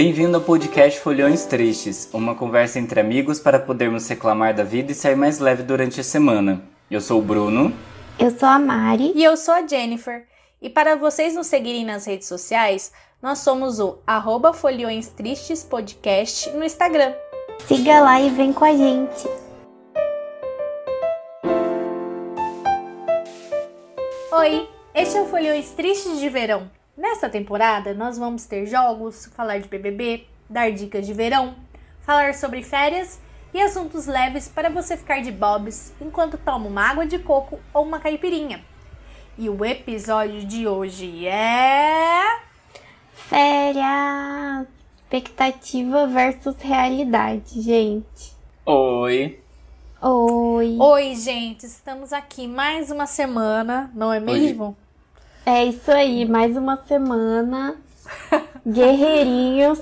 Bem-vindo ao podcast Folhões Tristes, uma conversa entre amigos para podermos reclamar da vida e sair mais leve durante a semana. Eu sou o Bruno. Eu sou a Mari. E eu sou a Jennifer. E para vocês nos seguirem nas redes sociais, nós somos o arroba Folhões Tristes Podcast no Instagram. Siga lá e vem com a gente. Oi, este é o Folhões Tristes de Verão. Nesta temporada, nós vamos ter jogos, falar de BBB, dar dicas de verão, falar sobre férias e assuntos leves para você ficar de bobs enquanto toma uma água de coco ou uma caipirinha. E o episódio de hoje é. Férias! Expectativa versus realidade, gente. Oi. Oi. Oi, gente, estamos aqui mais uma semana, não é mesmo? É isso aí, mais uma semana. Guerreirinhos.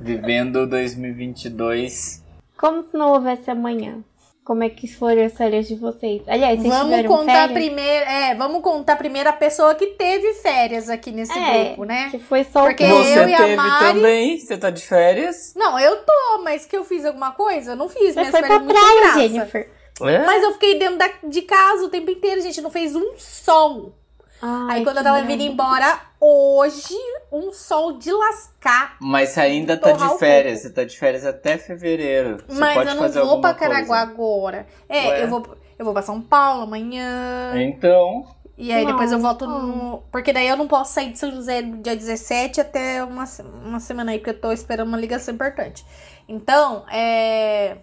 Vivendo 2022. Como se não houvesse amanhã. Como é que foram as férias de vocês? Aliás, vocês Vamos tiveram contar férias? primeiro, é, vamos contar primeiro a pessoa que teve férias aqui nesse É, grupo, né? Que foi só Porque Você eu e a teve Mari- também? Você tá de férias? Não, eu tô, mas que eu fiz alguma coisa? Eu não fiz, Você minhas foi pra férias praia. Jennifer. É? Mas eu fiquei dentro da- de casa o tempo inteiro, gente, não fez um sol. Ai, Aí quando eu tava vindo embora, hoje, um sol de lascar. Mas você ainda tá de férias. Você tá de férias até fevereiro. Você mas pode eu não fazer vou pra Caraguá coisa. agora. É, Ué? eu vou, eu vou pra São Paulo amanhã. Então, E aí depois eu volto no. Porque daí eu não posso sair de São José no dia 17 até uma, uma semana aí, porque eu tô esperando uma ligação importante. Então, é.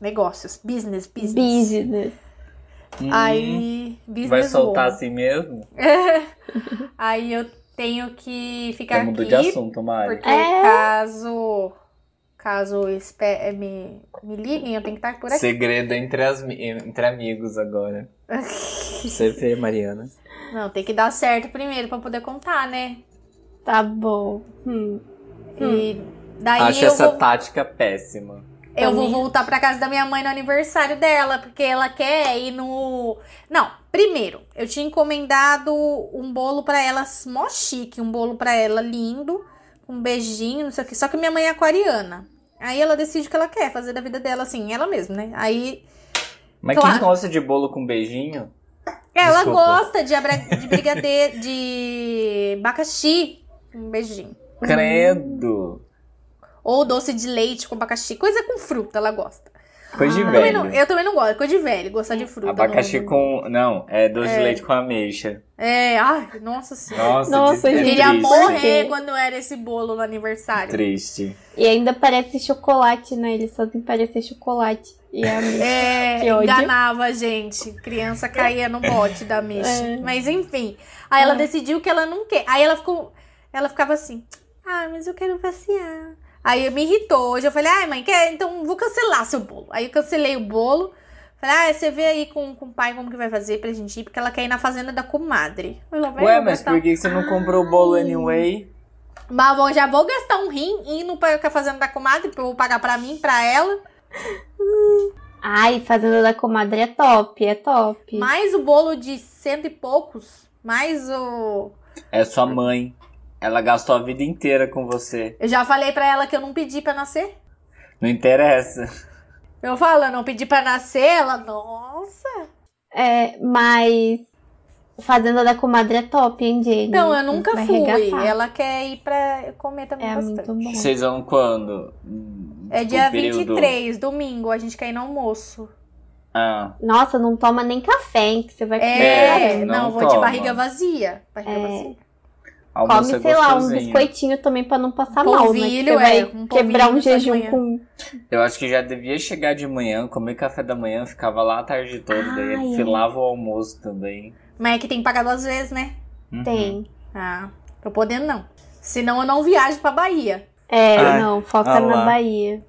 Negócios, business, business. Business. Hum, Aí, business vai soltar woman. assim mesmo? Aí eu tenho que ficar mudou aqui. de assunto, Mari. Porque É. caso. Caso eh, me, me liguem, eu tenho que estar por aqui. Segredo entre, as, entre amigos agora. Você vê, Mariana. Não, tem que dar certo primeiro pra poder contar, né? Tá bom. Hum. E daí Acho eu essa vou, tática péssima. Eu vou voltar pra casa da minha mãe no aniversário dela, porque ela quer ir no. Não, primeiro, eu tinha encomendado um bolo pra ela mó chique, um bolo pra ela lindo, com um beijinho, não sei o que. Só que minha mãe é aquariana. Aí ela decide o que ela quer fazer da vida dela, assim, ela mesma, né? Aí Mas Claro. quem gosta de bolo com beijinho? ela Desculpa. gosta de, abra... de brigadeiro, de abacaxi. Um beijinho. Credo. Ou doce de leite com abacaxi. Coisa com fruta, ela gosta. Coisa de Ah. Eu também, velho. não, eu também não gosto, coisa de velho, gostar de fruta. Abacaxi não- com. Não, é doce de É. leite com ameixa. É, ai, nossa senhora. Nossa, Nossa, Eu gente. queria triste. morrer quando era esse bolo no aniversário. Triste. E ainda parece chocolate, né? Eles fazem parecer chocolate. E a É, Que ódio. enganava a gente. Criança caía no bote da Mish. É. Mas enfim. Aí ela É. decidiu que ela não quer. Aí ela ficou. Ela ficava assim. Ah, mas eu quero passear. Aí me irritou. Hoje eu falei, ai, mãe, quer? Então vou cancelar seu bolo. Aí eu cancelei o bolo. Falei, ah, você vê aí com, com o pai como que vai fazer pra gente ir, porque ela quer ir na fazenda da comadre. Ela vai Ué, mas gastar- por que você não comprou o bolo anyway? Mas vou- já vou gastar um rim indo pra pra fazenda da comadre, pra eu pagar pra mim, pra ela. Ai, Fazenda da Comadre é top, é top. Mais o bolo de cento e poucos. Mais o. É sua mãe. Ela gastou a vida inteira com você. Eu já falei pra ela que eu não pedi pra nascer. Não interessa. Eu falo, eu não pedi pra nascer, ela, nossa. É, mas Fazenda da Comadre é top, hein, Jenny? Então, eu nunca fui. arregaçar. Ela quer ir pra comer também É bastante. muito bom. Vocês vão quando? É O dia período- 23, domingo, a gente quer ir no almoço. Ah, Nossa, não toma nem café, hein? Que você vai comer. É, É, não, não vou de toma. barriga vazia. Barriga É. vazia. Almoço Come, é sei lá, um biscoitinho também pra não passar mal, né? Que Polvilho, você vai é, um quebrar um jejum com... Eu acho que já devia chegar de manhã, comer café da manhã, ficava lá a tarde toda, daí Ai, filava o almoço também. Mas é que tem que pagar duas vezes, né? Uhum. Tem. Ah, tô podendo não. Senão eu não viajo pra Bahia. É, Ah, não, foca ah na. Bahia.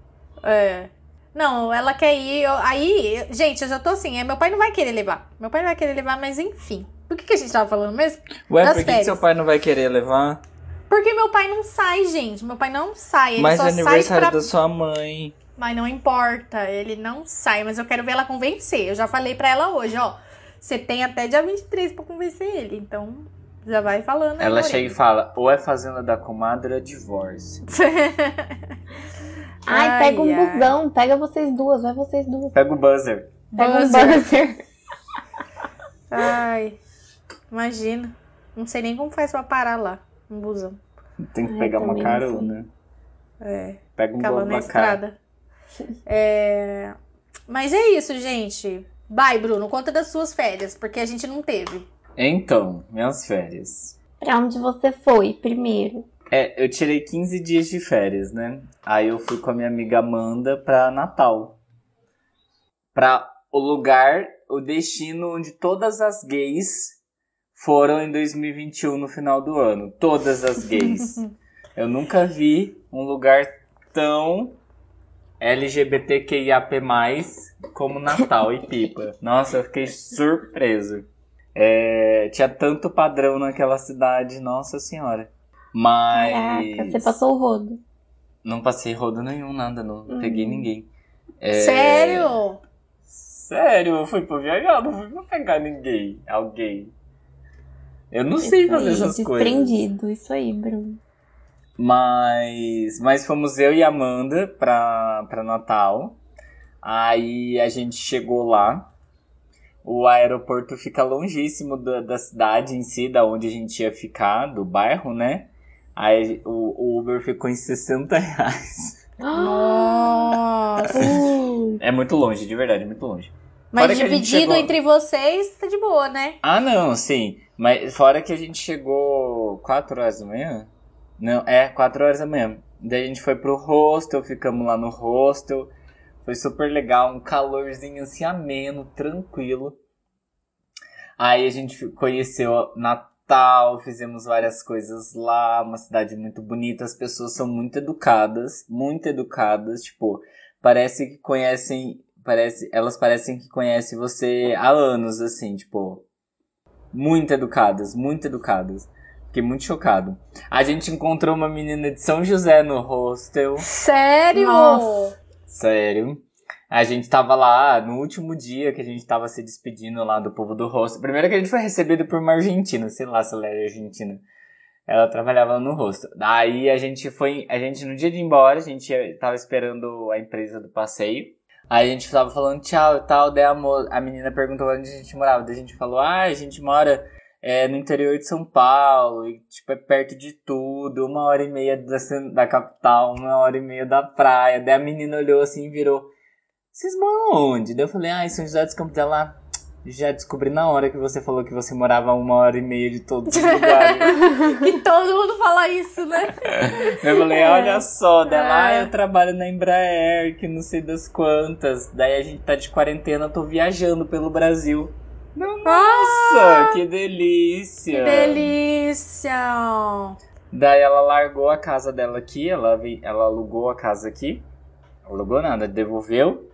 É. Não, ela quer ir. eu- aí, gente, eu já tô assim. é, Meu pai não vai querer levar. Meu pai não vai querer levar, mas enfim. Do que, que a gente tava falando mesmo? Ué, Das por que, que seu pai não vai querer levar? Porque meu pai não sai, gente. Meu pai não sai. Ele Mas só é sai aniversário pra. da sua mãe. Mas não importa. Ele não sai. Mas eu quero ver ela convencer. Eu já falei pra ela hoje, ó. Você tem até dia 23 pra convencer ele. Então, Já vai falando. Ela chega e fala, ou é fazenda da comadre ou é divórcio. Ai, Ai, pega um ai. busão, pega vocês duas, vai vocês duas. Pega o buzzer. Pega Buzzer. buzzer. Ai, imagina. Não sei nem como faz pra parar lá, um busão. Tem que pegar uma carona. É, Pega um lá na estrada. É, Mas é isso, gente. Vai, Bruno, conta das suas férias, porque a gente não teve. Então, minhas férias. Pra onde você foi primeiro? É, eu tirei 15 dias de férias, né? Aí eu fui com a minha amiga Amanda pra Natal. Pra o lugar, o destino onde todas as gays foram em 2021 no final do ano. Todas as gays. eu nunca vi um lugar tão LGBTQIAP+, como Natal e Pipa. Nossa, eu fiquei surpreso. É, tinha tanto padrão naquela cidade, nossa senhora. Mas. Caraca, você passou o rodo. Não passei rodo nenhum, nada, não Hum. peguei ninguém. É, Sério? Sério, eu fui pra viajar, não fui pra pegar ninguém, alguém. Eu não sei Isso fazer aí, essas coisas. desprendido, isso aí, Bruno. Mas, mas fomos eu e a Amanda pra, pra Natal. Aí a gente chegou lá. O aeroporto fica longíssimo da, da cidade em si, da onde a gente ia ficar, do bairro, né? Aí o, o Uber ficou em 60 reais. Nossa. Uh, É muito longe, de verdade, muito longe. Mas Fora dividido chegou- entre vocês, tá de boa, né? Ah, não, sim. Mas fora que a gente chegou 4 horas da manhã? Não, é, 4 horas da manhã. Daí a gente foi pro hostel, ficamos lá no hostel. Foi super legal, um calorzinho assim ameno, tranquilo. Aí a gente conheceu Natal, fizemos várias coisas lá, uma cidade muito bonita, as pessoas são muito educadas, muito educadas, tipo, parece que conhecem, parece, elas parecem que conhecem você há anos, assim, tipo, muito educadas, muito educadas. Fiquei muito chocado. A gente encontrou uma menina de São José no hostel. Sério? Nossa. Sério. A gente tava lá no último dia que a gente tava se despedindo lá do povo do hostel. Primeiro que a gente foi recebido por uma argentina, sei lá se ela era argentina. Ela trabalhava no hostel. Daí a gente foi, a gente no dia de ir embora, a gente tava esperando a empresa do passeio. Aí a gente tava falando tchau e tal, daí a, a menina perguntou onde a gente morava. Daí a gente falou, ah, a gente mora é, no interior de São Paulo, e tipo, é perto de tudo, uma hora e meia da, da capital, uma hora e meia da praia. Daí a menina olhou assim e virou, vocês moram onde? Daí eu falei, ah, em São José dos Campos dela. Já descobri na hora que você falou que você morava uma hora e meia de todos os lugares. Que todo mundo fala isso, né? eu falei, olha só, dela, ah, É. eu trabalho na Embraer, que não sei das quantas. Daí a gente tá de quarentena, tô viajando pelo Brasil. Nossa, que delícia! Que delícia! Daí ela largou a casa dela aqui, ela, ela alugou a casa aqui. Alugou nada, devolveu.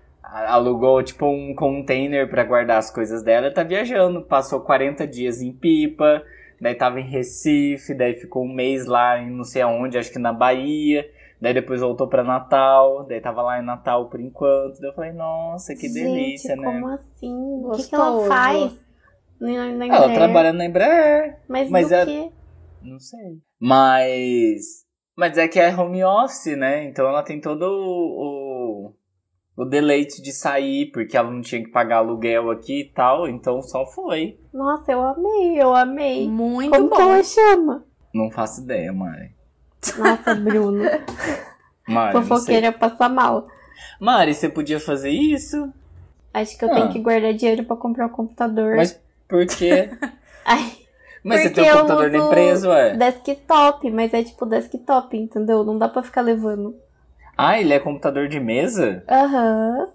Alugou tipo um container pra guardar as coisas dela e tá viajando. Passou 40 dias em Pipa, daí tava em Recife, daí ficou um mês lá em não sei aonde, acho que na Bahia. Daí depois voltou pra Natal, daí tava lá em Natal por enquanto. Daí eu falei, nossa, que delícia, Gente, né? como assim? O que, que ela Gostoso. faz? Na, na Ela Embraer? trabalha na Embraer. Mas, mas do é- quê? Não sei. Mas. Mas é que é home office, né? Então ela tem todo o, o, deleite de sair, porque ela não tinha que pagar aluguel aqui e tal, então só foi. Nossa, eu amei, eu amei. Muito Como bom. que ela chama? Não faço ideia, Mari. Nossa, Bruno. Mari. Fofoqueira passa mal. Mari, você podia fazer isso? Acho que eu Ah. tenho que guardar dinheiro pra comprar um computador. Mas por quê? Ai, Mas você Porque tem um computador da empresa, ué? desktop, mas é tipo desktop, entendeu? Não dá pra ficar levando. Ah, ele é computador de mesa? Aham.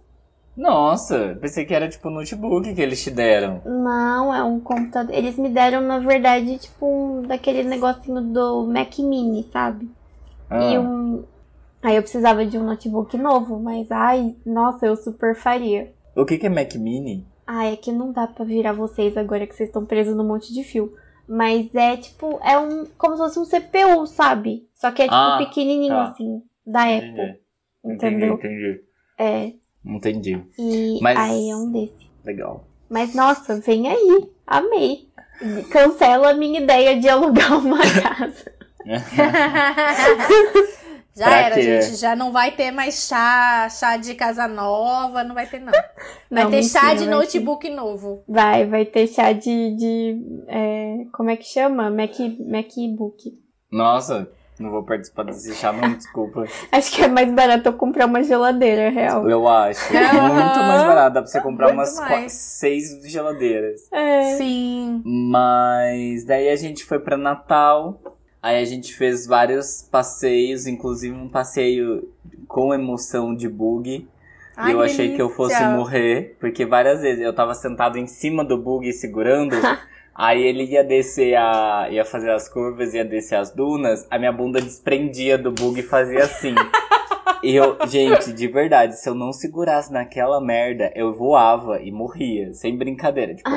Nossa, pensei que era tipo notebook que eles te deram. Não, é um computador. Eles me deram, na verdade, tipo, um daquele negocinho do Mac Mini, sabe? Ah, E um. Aí eu precisava de um notebook novo, mas ai, nossa, eu super faria. O que, que é Mac Mini? Ai, é que não dá pra virar vocês agora que vocês estão presos num monte de fio. Mas é tipo, é um. Como se fosse um CPU, sabe? Só que é tipo Ah, pequenininho tá. assim, da Apple. Entendeu? Entendi, É. entendi. Entendi. E Mas- aí é um desse. Legal. Mas nossa, vem aí. Amei. Cancela a minha ideia de alugar uma casa. já Pra era, quê? gente. Já não vai ter mais chá, chá de casa nova, não vai ter, não. Vai Não, ter chá mentira, de vai notebook novo. Vai, vai ter chá de. de é, como é que chama? Mac, MacBook. Nossa, não vou participar desse chá, não, desculpa. Acho que é mais barato eu comprar uma geladeira real. Eu acho. É muito mais barato. Dá pra você comprar Muito umas qua- mais. seis geladeiras. É. Sim. Mas daí a gente foi pra Natal. Aí a gente fez vários passeios, inclusive um passeio com emoção de bug. Ai, e eu achei que eu fosse delícia. morrer, porque várias vezes eu tava sentado em cima do bug segurando. Aí ele ia descer a. ia fazer as curvas, ia descer as dunas, a minha bunda desprendia do bug e fazia assim. e eu, gente, de verdade, se eu não segurasse naquela merda, eu voava e morria, sem brincadeira. Tipo,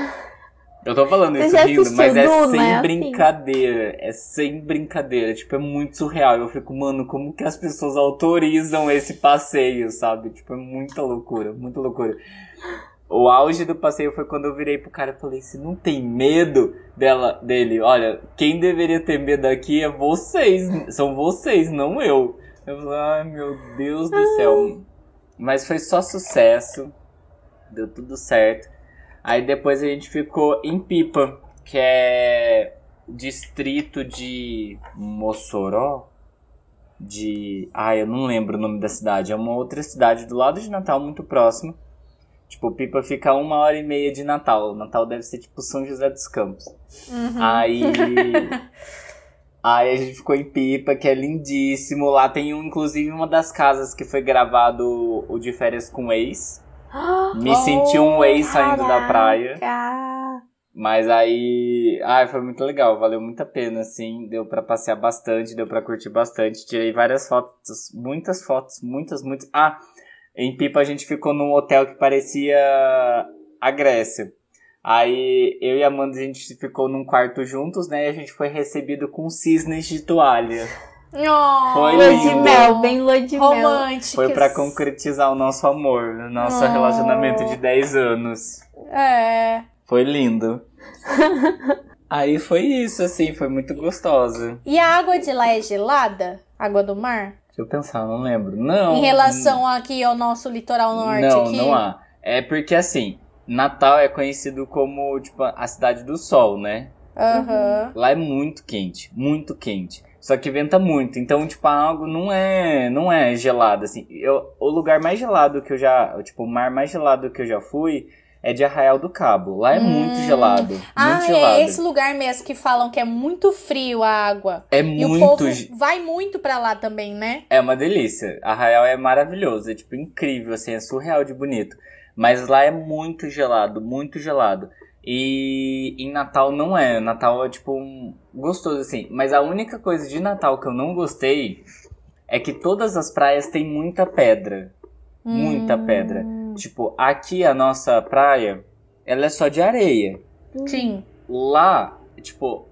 eu tô falando Você isso rindo, mas é Duna? sem É assim. brincadeira. É sem brincadeira. Tipo, é muito surreal. Eu fico, mano, como que as pessoas autorizam esse passeio, sabe? Tipo, é muita loucura, muita loucura. O auge do passeio foi quando eu virei pro cara e falei: se não tem medo dela, dele, olha, quem deveria ter medo aqui é vocês, são vocês, não eu. Eu falei, ai meu Deus do céu. Mas foi só sucesso, deu tudo certo. Aí depois a gente ficou em Pipa, que é distrito de Mossoró. De. Ah, eu não lembro o nome da cidade. É uma outra cidade do lado de Natal, muito próximo. Tipo, Pipa fica uma hora e meia de Natal. Natal deve ser tipo São José dos Campos. Uhum. Aí. Aí a gente ficou em Pipa, que é lindíssimo. Lá tem um, inclusive uma das casas que foi gravado o de férias com o ex. Me senti um ex saindo da praia. Caraca. Mas aí. Ai, foi muito legal, valeu muito a pena, assim. Deu pra passear bastante, deu pra curtir bastante. Tirei várias fotos, muitas fotos, muitas, muitas. Ah, em Pipa a gente ficou num hotel que parecia a Grécia. Aí eu e a Amanda a gente ficou num quarto juntos, né? E a gente foi recebido com cisnes de toalha. Oh, Foi Lua de mel, bem lua de mel. românticas. Foi pra concretizar o nosso amor, o nosso Oh. relacionamento de 10 anos. É. Foi lindo. Aí foi isso, assim, foi muito gostosa. E a água de lá é gelada? Água do mar? Eu pensar, não lembro. Não. em relação aqui ao nosso litoral norte Não, aqui? não há. É porque assim, Natal é conhecido como, tipo, a cidade do sol, né? Aham. Lá é muito quente, muito quente. Só que venta muito, então, tipo, a água não é, não é gelada, assim. Eu, o lugar mais gelado que eu já, tipo, o mar mais gelado que eu já fui é de Arraial do Cabo. Lá é muito Hum. gelado, muito Ah, gelado. é esse lugar mesmo que falam que é muito frio a água. É E o muito, povo ge- vai muito pra lá também, né? é uma delícia. Arraial é maravilhoso, é tipo incrível, assim, é surreal de bonito. Mas lá é muito gelado, muito gelado. E em Natal não é. Natal é tipo um... gostoso assim. Mas a única coisa de Natal que eu não gostei é que todas as praias têm muita pedra. Muita Hum. pedra. Tipo, aqui a nossa praia, ela é só de areia. Sim. Lá, tipo,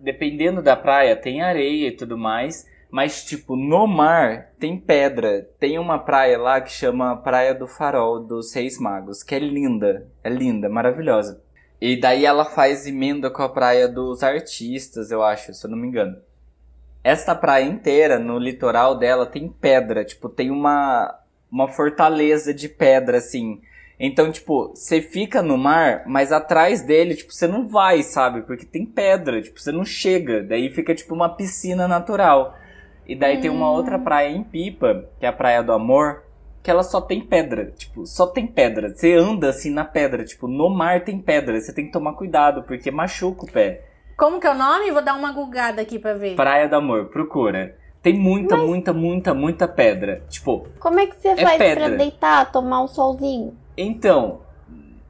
dependendo da praia, tem areia e tudo mais. Mas, tipo, no mar tem pedra. Tem uma praia lá que chama Praia do Farol dos Seis Magos, que é linda. É linda, maravilhosa. E daí ela faz emenda com a praia dos artistas, eu acho, se eu não me engano. Esta praia inteira, no litoral dela, tem pedra. Tipo, tem uma, uma fortaleza de pedra, assim. Então, tipo, você fica no mar, mas atrás dele, tipo, você não vai, sabe? Porque tem pedra, tipo, você não chega. Daí fica, tipo, uma piscina natural. E daí tem uma outra praia em Pipa, que é a Praia do Amor, que ela só tem pedra. Tipo, só tem pedra. Você anda assim na pedra. Tipo, no mar tem pedra. Você tem que tomar cuidado, porque machuca o pé. Como que é o nome? Vou dar uma gulgada aqui pra ver. Praia do Amor, procura. Tem muita, muita, muita, muita pedra. Tipo, Como é que você É faz pedra. pra deitar, tomar um solzinho? então,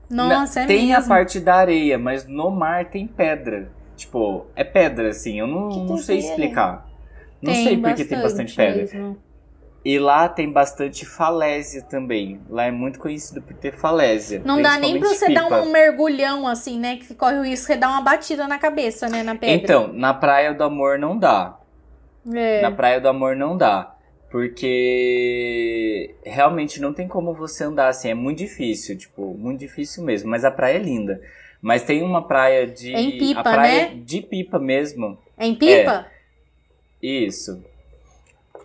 Nossa, Na- é tem mesmo. a parte da areia, mas no mar tem pedra. Tipo, é pedra, assim. Eu não, não sei explicar. Não sei porque tem bastante pedra. mesmo. E lá tem bastante falésia também. Lá é muito conhecido por ter falésia. Não dá nem pra você principalmente dar pipa. um mergulhão assim, né? Que corre o risco de dar uma batida na cabeça, né? Na pedra. Então, na Praia do Amor não dá. É. Na Praia do Amor não dá. Porque realmente não tem como você andar assim. É muito difícil, tipo, muito difícil mesmo. Mas a praia é linda. Mas tem uma praia de. É em Pipa, a praia né? de Pipa mesmo. É em Pipa? Isso.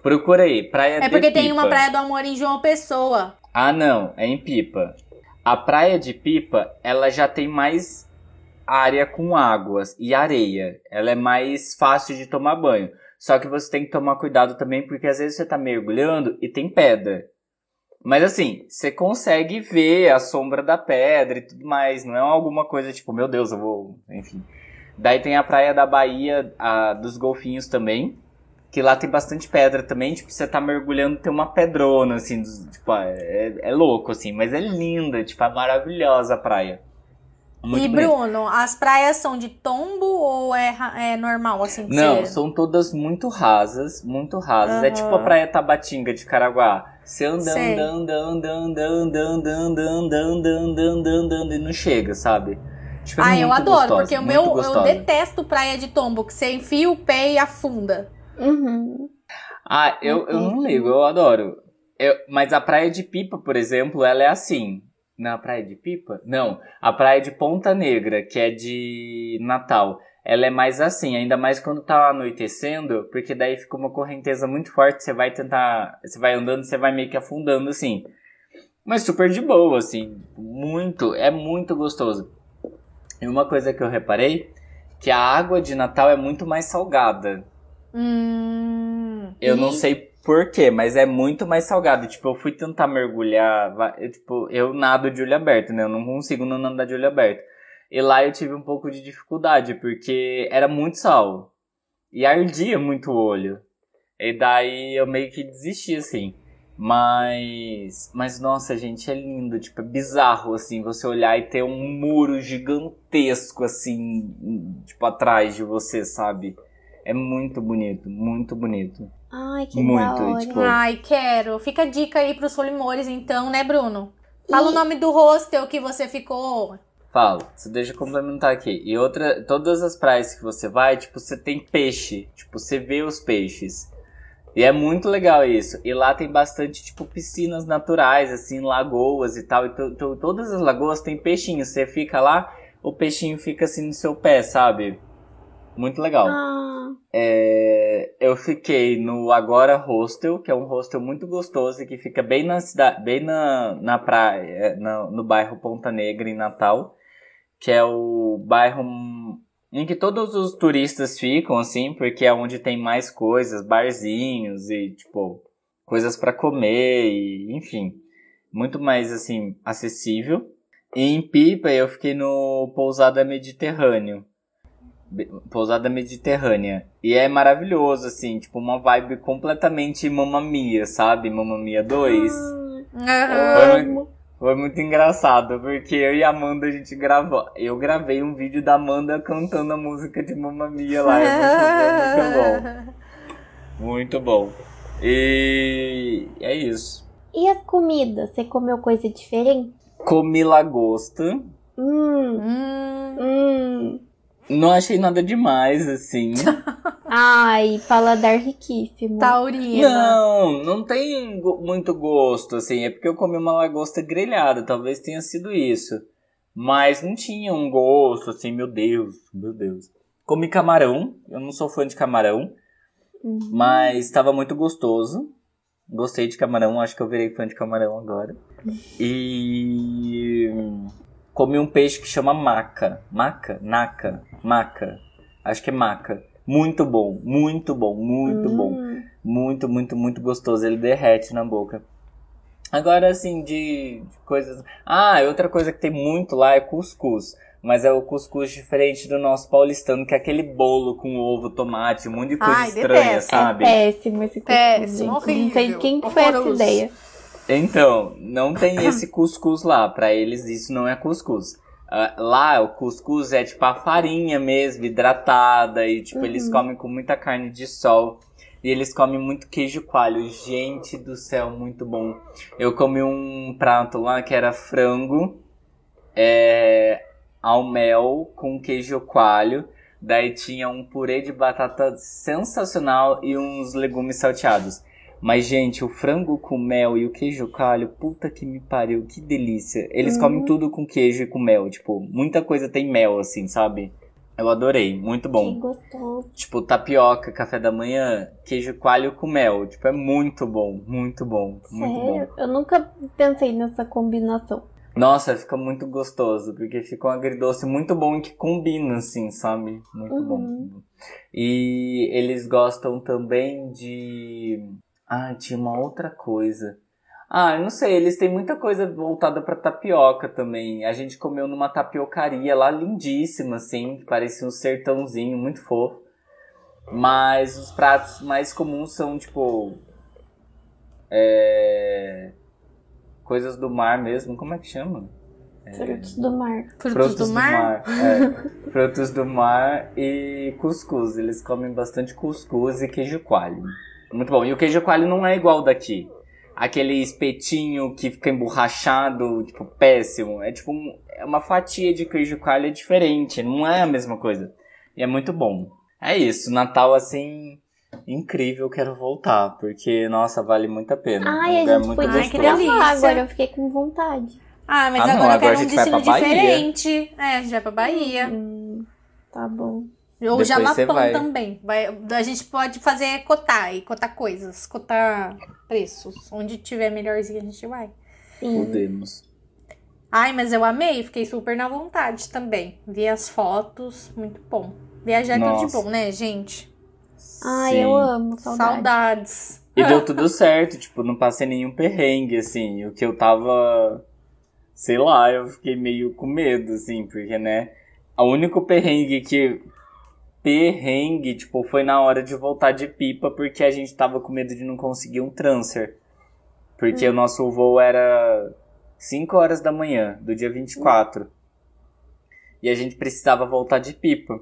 Procura aí, Praia É, porque tem uma Praia do Amor em João Pessoa. Ah, não, é em Pipa. A praia de Pipa, ela já tem mais área com águas e areia. Ela é mais fácil de tomar banho. Só que você tem que tomar cuidado também, porque às vezes você tá mergulhando e tem pedra. Mas assim, você consegue ver a sombra da pedra e tudo mais. Não é alguma coisa tipo, meu Deus, eu vou. Enfim. Daí tem a praia da Bahia, a dos Golfinhos também. Que lá tem bastante pedra também. Tipo, você tá mergulhando, tem uma pedrona, assim. tipo, é, é louco, assim. Mas é linda, tipo, é maravilhosa a praia. Muito e bonito. Bruno, as praias são de tombo ou é, é normal assim de Não, ser? são todas muito rasas, muito rasas. É Aham. tipo a praia Tabatinga de Caraguá. Você anda, Sei. anda, anda, anda, anda, anda, anda, anda, anda, anda, anda, anda, anda, anda, e não chega, sabe? Tipo, é Ah, eu adoro, gostosa, porque o meu eu gostosa. detesto praia de tombo, que você enfia o pé e afunda. Uhum. Ah, eu, eu não ligo, eu adoro. Eu, mas a praia de Pipa, por exemplo, ela é assim. Na praia de Pipa? Não. A praia de Ponta Negra, que é de Natal, ela é mais assim, ainda mais quando tá anoitecendo, porque daí fica uma correnteza muito forte, você vai tentar, você vai andando, você vai meio que afundando assim. Mas super de boa, assim, muito, é muito gostoso. E uma coisa que eu reparei, que a água de Natal é muito mais salgada. Hum. Eu e- não sei porquê, mas é muito mais salgado. Tipo, eu fui tentar mergulhar. Eu, tipo, eu nado de olho aberto, né? Eu não consigo não nadar de olho aberto. E lá eu tive um pouco de dificuldade, porque era muito sal. E ardia muito o olho. E daí eu meio que desisti, assim. Mas. Mas, nossa, gente, é lindo. Tipo, é bizarro, assim, você olhar e ter um muro gigantesco, assim, tipo, atrás de você, sabe? É muito bonito, muito bonito. Ai, que Muito, da hora. tipo- Ai, quero. Fica a dica aí pros Solimores, então, né, Bruno? Fala o nome do hostel que você ficou. Falo, você deixa eu complementar aqui. E outra, todas as praias que você vai, tipo, você tem peixe. Tipo, você vê os peixes. E é muito legal isso. E lá tem bastante, tipo, piscinas naturais, assim, lagoas e tal. E to- to- todas as lagoas tem peixinho. Você fica lá, o peixinho fica assim no seu pé, sabe? Muito legal. Ah, É, eu fiquei no Agora Hostel, que é um hostel muito gostoso e que fica bem na cidade, bem na, na praia, na- no bairro Ponta Negra, em Natal, que é o bairro em que todos os turistas ficam, assim, porque é onde tem mais coisas, barzinhos e, tipo, coisas pra comer e, enfim, muito mais, assim, acessível. E em Pipa eu fiquei no Pousada Mediterrâneo. Pousada Mediterrânea. E é maravilhoso, assim, tipo, uma vibe completamente Mamma Mia, sabe? Mamma Mia 2. Aham. Foi, foi muito engraçado, porque eu e a Amanda a gente gravou. Eu gravei um vídeo da Amanda cantando a música de Mamma Mia lá. É muito, é muito bom. Muito bom. E é isso. E as comidas? Você comeu coisa diferente? Comi lagosta. Hum, Hum. hum. Não achei nada demais, assim. Ai, paladar riquíssimo. Taurina. Não, não tem muito gosto, assim. É porque eu comi uma lagosta grelhada, talvez tenha sido isso. Mas não tinha um gosto, assim, meu Deus, meu Deus. Comi camarão, eu não sou fã de camarão, Uhum. mas estava muito gostoso. Gostei de camarão, acho que eu virei fã de camarão agora. E comi um peixe que chama maca. Maca? Naca? Maca. Acho que é maca. Muito bom, muito bom, muito bom. Hum. Muito, muito, muito gostoso. Ele derrete na boca. Agora, assim, de, de coisas. Ah, outra coisa que tem muito lá é cuscuz. Mas é o cuscuz diferente do nosso paulistano, que é aquele bolo com ovo, tomate, um monte de coisa Ai, estranha, detesto. sabe? Péssimo esse cuscuz, Péssimo, gente. Não sei de quem que foi essa ideia. Então, não tem esse cuscuz lá. Pra eles, isso não é cuscuz. Ah, lá, o cuscuz é tipo a farinha mesmo, hidratada. E, tipo, eles comem com muita carne de sol. E eles comem muito queijo coalho. Gente do céu, muito bom. Eu comi um prato lá que era frango é, ao mel com queijo coalho. Daí tinha um purê de batata sensacional e uns legumes salteados. Mas, gente, o frango com mel e o queijo coalho, puta que me pariu, que delícia. Eles comem tudo com queijo e com mel, tipo, muita coisa tem mel, assim, sabe? Eu adorei, muito Que bom. gostoso. Tipo, tapioca, café da manhã, queijo coalho com mel. Tipo, é muito bom, muito bom, muito bom. Sério? Eu nunca pensei nessa combinação. Nossa, fica muito gostoso, porque fica um agridoce muito bom e que combina, assim, sabe? Muito Uhum. bom. E eles gostam também de. Ah, tinha uma outra coisa. Ah, eu não sei, eles têm muita coisa voltada pra tapioca também. A gente comeu numa tapiocaria lá lindíssima, assim, que parecia um sertãozinho, muito fofo. Mas os pratos mais comuns são, tipo. É. Coisas do mar mesmo, como é que chama? Frutos do mar. Frutos, do mar? é. Frutos do mar e cuscuz. Eles comem bastante cuscuz e queijo coalho. Muito bom. E o queijo coalho não é igual daqui. Aquele espetinho que fica emborrachado, tipo, péssimo. É tipo um- é uma fatia de queijo coalho é diferente, não é a mesma coisa. E é muito bom. É isso, Natal assim, incrível, quero voltar, porque nossa, vale muito a pena. Ai, um a lugar gente muito podia lá delícia. agora. Eu fiquei com vontade. Ah, mas Ah, não, agora eu agora quero a um gente vai destino pra Bahia. diferente. É, a gente vai pra Bahia. Hum, tá bom. Ou vai. também. Vai, a gente pode fazer cotar e cotar coisas, cotar preços. Onde tiver melhorzinho a gente vai. Sim. Podemos. Ai, mas eu amei, fiquei super na vontade também. Vi as fotos, muito bom. Viajar é tudo de Nossa. bom, né, gente? Ai, Sim. eu amo. Saudade. Saudades. E deu tudo certo, tipo, não passei nenhum perrengue, assim. O que eu tava. Sei lá, eu fiquei meio com medo, assim, porque, né? O único perrengue que. Perrengue, tipo, foi na hora de voltar de pipa, porque a gente tava com medo de não conseguir um transfer. Porque o nosso voo era 5 horas da manhã, do dia 24. E a gente precisava voltar de pipa.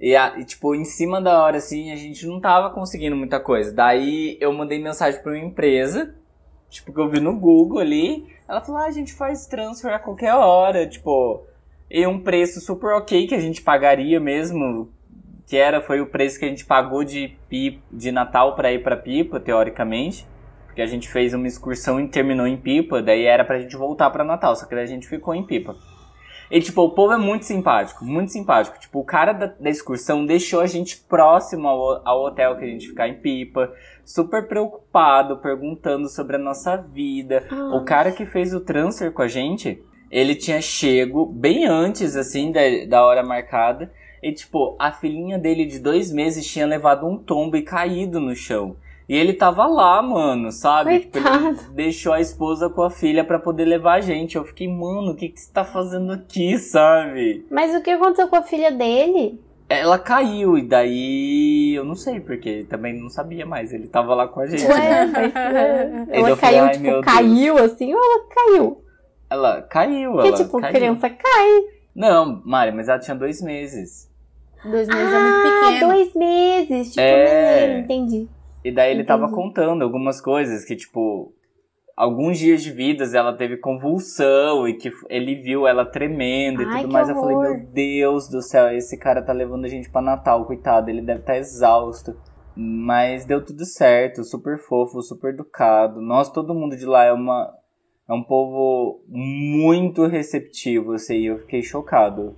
E, a- e, tipo, em cima da hora, assim, a gente não tava conseguindo muita coisa. Daí eu mandei mensagem pra uma empresa, tipo, que eu vi no Google ali. Ela falou, ah, a gente faz transfer a qualquer hora, tipo, e um preço super ok que a gente pagaria mesmo. Que era, foi o preço que a gente pagou de, pipa, de Natal pra ir pra Pipa, teoricamente. Porque a gente fez uma excursão e terminou em Pipa, daí era pra gente voltar pra Natal, só que daí a gente ficou em Pipa. E, tipo, o povo é muito simpático, muito simpático. Tipo, o cara da, da excursão deixou a gente próximo ao, ao hotel que a gente ficar em Pipa, super preocupado, perguntando sobre a nossa vida. Ah, O cara que fez o transfer com a gente, ele tinha chego bem antes, assim, da, da hora marcada. E, tipo, a filhinha dele de dois meses tinha levado um tombo e caído no chão. E ele tava lá, mano, sabe? Tipo, deixou a esposa com a filha pra poder levar a gente. Eu fiquei, mano, o que, que você tá fazendo aqui, sabe? Mas o que aconteceu com a filha dele? Ela caiu, e daí eu não sei, porque também não sabia mais. Ele tava lá com a gente. Ué, ué, Aí ela falei, caiu, ai, tipo, Deus. caiu assim ou ela caiu? Ela caiu, Porque, ela tipo, caiu. criança cai. Não, Mari, mas ela tinha dois meses. Dois meses é ah, muito pequeno. dois meses. Tipo, É. neném, entendi. E daí ele tava Entendi. contando algumas coisas que, tipo, alguns dias de vidas ela teve convulsão e que ele viu ela tremendo e Ai, tudo que mais. Eu falei, horror. meu Deus do céu, esse cara tá levando a gente pra Natal, coitado, ele deve estar exausto. Mas deu tudo certo, super fofo, super educado. Nós, todo mundo de lá é uma. É um povo muito receptivo, assim, eu fiquei chocado.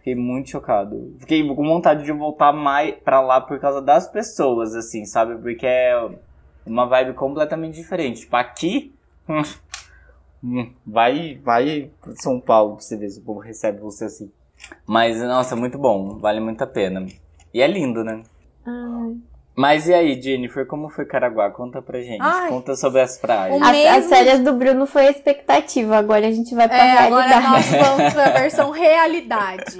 Fiquei muito chocado. Fiquei com vontade de voltar mais pra lá por causa das pessoas, assim, sabe? Porque é uma vibe completamente diferente. Tipo, aqui. hum, vai, vai São Paulo pra você ver se o povo recebe você assim. Mas, nossa, muito bom. Vale muito a pena. E é lindo, né? Ai. Mas e aí, Jennifer, como foi Caraguá? Conta pra gente. Ai. Conta sobre as praias. As, mesmo- as férias do Bruno foi a expectativa, agora a gente vai pra É, agora realidade. nós vamos pra versão realidade.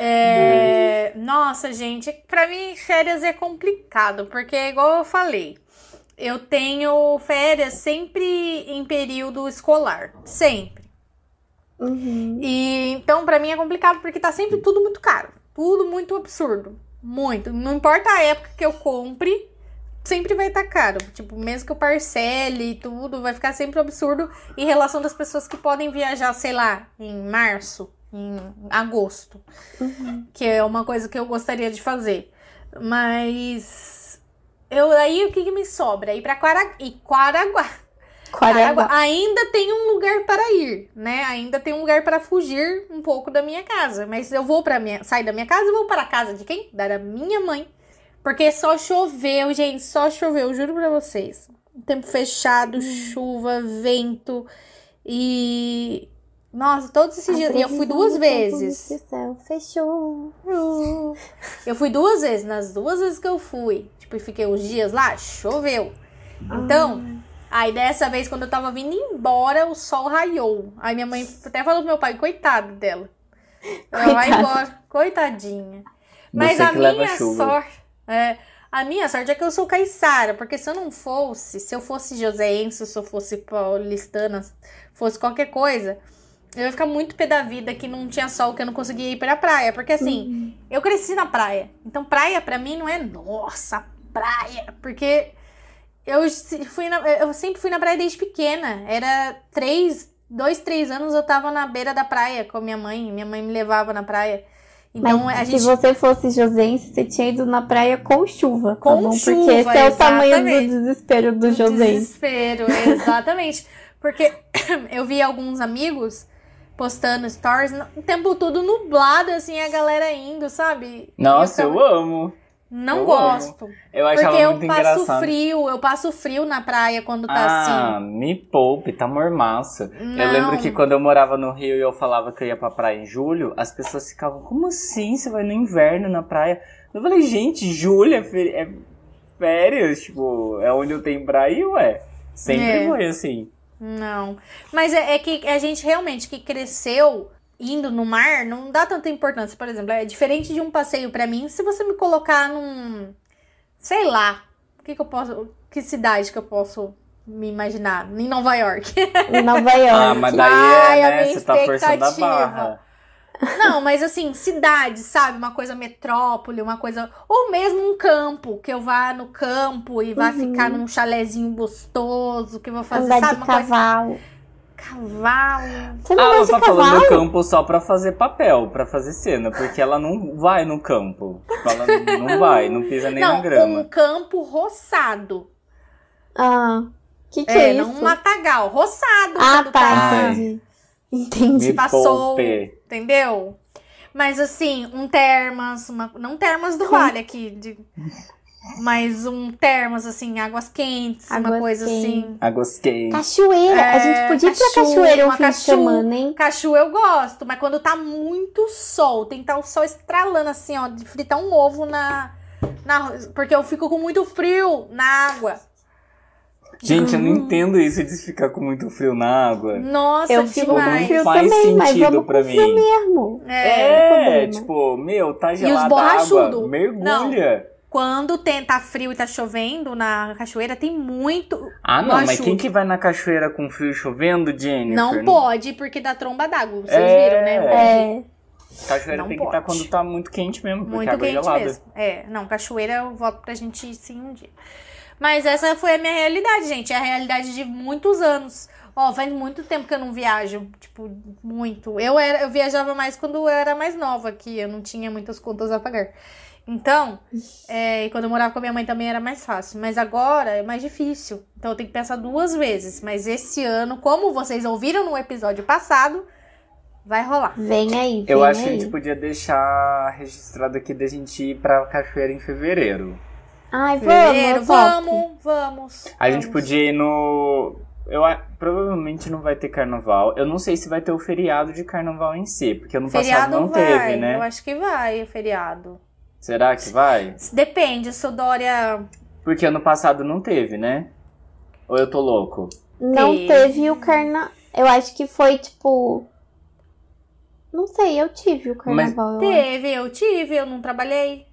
É, nossa, gente, pra mim férias é complicado, porque igual eu falei, eu tenho férias sempre em período escolar, sempre. Uhum. E então pra mim é complicado porque tá sempre tudo muito caro, tudo muito absurdo, muito. Não importa a época que eu compre, sempre vai estar caro. Tipo, mesmo que eu parcele e tudo, vai ficar sempre absurdo em relação das pessoas que podem viajar, sei lá, em março, em agosto, que é uma coisa que eu gostaria de fazer. Mas eu aí o que, que me sobra? Ir pra Quara, Quaraguá. Ainda tem um lugar para ir, né? Ainda tem um lugar para fugir um pouco da minha casa. Mas eu vou para minha. Sair da minha casa e vou para a casa de quem? Da minha mãe. Porque só choveu, gente. Só choveu, juro pra vocês. Tempo fechado, chuva, vento. E. Nossa, todos esses dias. E eu fui duas vezes. Céu fechou. Eu fui duas vezes. Nas duas vezes que eu fui, tipo, e fiquei uns dias lá, choveu. Então, aí dessa vez, quando eu tava vindo embora, o sol raiou. Aí minha mãe até falou pro meu pai, coitado dela. Ela vai embora. Coitadinha. Mas Você a minha sorte. É, a minha sorte é que eu sou caiçara, porque se eu não fosse, se eu fosse joseense, se eu fosse paulistana, fosse qualquer coisa, eu ia ficar muito pé da vida que não tinha sol, que eu não conseguia ir pra praia. Porque assim, eu cresci na praia. Então praia pra mim não é nossa, praia. Porque eu, se- fui na- eu sempre fui na praia desde pequena. Era três, dois, três anos eu tava na beira da praia com a minha mãe. Minha mãe me levava na praia. Então Mas a se gente. você fosse josense, você tinha ido na praia com chuva, Com tá bom? chuva, Porque esse é o tamanho do desespero do josense. Desespero, exatamente. Porque eu vi alguns amigos postando stories, o tempo todo nublado, assim, a galera indo, sabe? Nossa, eu eu amo. Não eu gosto. Eu achava Porque eu muito passo engraçado. frio, eu passo frio na praia quando tá ah, assim. me poupe, tá mormaço. Não. Eu lembro que quando eu morava no Rio e eu falava que eu ia pra praia em julho, as pessoas ficavam, como assim? Você vai no inverno na praia? Eu falei, gente, julho é, fe- é férias, tipo, é onde eu tenho praia, ué. Sempre É. foi assim. Não. Mas é, é que a gente realmente que cresceu indo no mar não dá tanta importância. Por exemplo, é diferente de um passeio pra mim. Se você me colocar num. Sei lá. O que, que eu posso. Que cidade que eu posso me imaginar? Em Nova York. Em Nova York. Ah, mas daí Ai, a é, né, minha você tá forçando a expectativa. barra. Não, mas assim, cidade, sabe? Uma coisa metrópole, uma coisa. Ou mesmo um campo, que eu vá no campo e vá Uhum. ficar num chalezinho gostoso, que eu vou fazer, Andar sabe? de Uma coisa. Cavalo. Você não Ah, ela tá falando cavalo? do campo só pra fazer papel, pra fazer cena, porque ela não vai no campo. Tipo, ela não vai, não pisa nem não, na grama. um campo roçado. Ah, que que É, é, isso? não um matagal, roçado. Ah, tá, Ai. entendi. Entendi. Me passou. poupe. Entendeu? Mas assim, um termas, uma- não termas do vale aqui, de- mas um termas, assim, águas quentes, uma Águas coisa quentes. assim. Águas quentes. Cachoeira. a É, gente podia ir pra cachoeira um uma fim de cachu- semana, hein? Cachu eu gosto, mas quando tá muito sol, tem que estar o sol estralando assim, ó, de fritar um ovo na, na. Porque eu fico com muito frio na água. Gente, eu não Hum. entendo isso de ficar com muito frio na água. Nossa, Eu fico com demais. frio faz também, mas sentido vamos pra com frio mim. mesmo. É. É, tipo, meu, tá os gelada a água, mergulha. Quando tem, tá frio e tá chovendo na cachoeira, tem muito. Ah, não, mas Borrachudo. quem que vai na cachoeira com frio e chovendo, Jennifer? Não pode, porque dá tromba d'água. Vocês É. viram, né? É. Cachoeira Não tem que estar pode. quando tá muito quente mesmo, porque Muito água é quente gelada. mesmo. É, não, cachoeira eu volto pra gente ir sim um dia. Mas essa foi a minha realidade, gente. É a realidade de muitos anos. Ó, faz muito tempo que eu não viajo. Tipo, muito. Eu, era, eu viajava mais quando eu era mais nova, que eu não tinha muitas contas a pagar. Então, é, e quando eu morava com a minha mãe também era mais fácil. Mas agora é mais difícil. Então eu tenho que pensar duas vezes. Mas esse ano, como vocês ouviram no episódio passado, vai rolar. Vem aí, vem Eu acho que a aí. gente podia deixar registrado aqui da gente ir pra cachoeira em fevereiro. Ai, Fevereiro, vamos, vamos, vamos. A gente vamos. podia ir no. Eu provavelmente não vai ter carnaval. Eu não sei se vai ter o feriado de carnaval em si, porque ano passado Feriado não vai, teve, né? eu acho que vai, o feriado. Será que vai? Depende, se o Dória... Porque ano passado não teve, né? Ou eu tô louco? Não Teve. teve o carnaval. Eu acho que foi tipo. Não sei, eu tive o carnaval. eu acho. Teve, eu tive, eu não trabalhei.